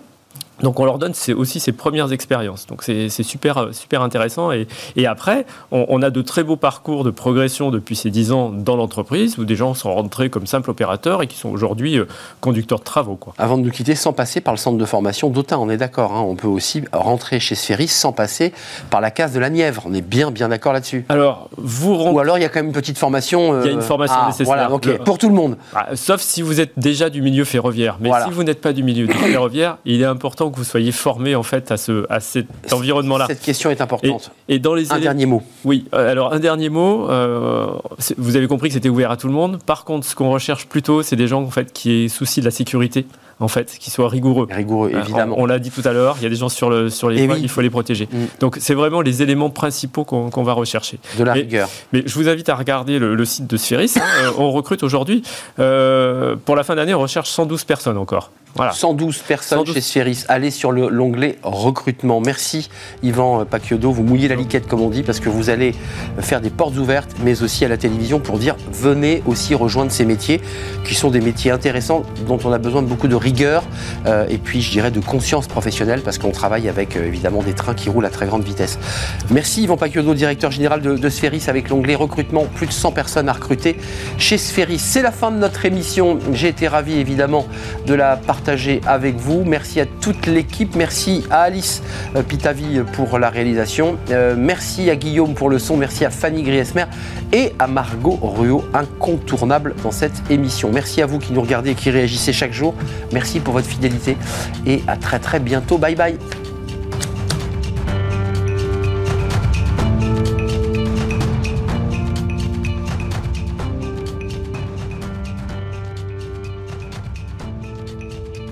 Donc on leur donne aussi ses premières expériences. Donc c'est super, super intéressant. Et, et après, on, a de très beaux parcours de progression depuis ces dix ans dans l'entreprise, où des gens sont rentrés comme simples opérateurs et qui sont aujourd'hui euh, conducteurs de travaux. Quoi. Avant de nous quitter, sans passer par le centre de formation d'Autun, on est d'accord. Hein, on peut aussi rentrer chez Sphéris sans passer par la case de la Nièvre. On est bien, bien d'accord là-dessus. Alors, vous Ou alors il y a quand même une petite formation. Il y a une euh, formation ah, nécessaire. Voilà, Pour tout le monde. Ah, sauf si vous êtes déjà du milieu ferroviaire. Mais si vous n'êtes pas du milieu du [LAUGHS] ferroviaire, il est important que vous soyez formé en fait à, ce, à cet environnement-là. Cette question est importante. Et, dans les un dernier mot. Oui, euh, alors un dernier mot. Euh, vous avez compris que c'était ouvert à tout le monde. Par contre, ce qu'on recherche plutôt, c'est des gens en fait qui aient souci de la sécurité en fait, qui soient rigoureux. Rigoureux, euh, évidemment. On, l'a dit tout à l'heure, il y a des gens sur, le, sur les eh voies, il faut les protéger. Mm. Donc, c'est vraiment les éléments principaux qu'on va rechercher. De la rigueur. Mais je vous invite à regarder le, site de Sphéris. Hein. on recrute aujourd'hui, pour la fin d'année, on recherche 112 personnes encore. 112 personnes chez Sphéris. Allez sur l'onglet recrutement. Merci Yvan Pacchiodo. Vous mouillez la liquette comme on dit parce que vous allez faire des portes ouvertes mais aussi à la télévision pour dire venez aussi rejoindre ces métiers qui sont des métiers intéressants dont on a besoin de beaucoup de rigueur euh, et puis je dirais de conscience professionnelle parce qu'on travaille avec euh, évidemment des trains qui roulent à très grande vitesse. Merci Yvan Pacchiodo, directeur général de, de avec l'onglet recrutement, plus de 100 personnes à recruter chez Sphéris. C'est la fin de notre émission. J'ai été ravi évidemment de la partager avec vous. Merci à toute l'équipe. Merci à Alice euh, Pitavi pour la réalisation. Merci à Guillaume pour le son. Merci à Fanny Griesmer et à Margot Ruot, incontournable dans cette émission. Merci à vous qui nous regardez et qui réagissez chaque jour. Merci pour votre fidélité et à très très bientôt. Bye bye.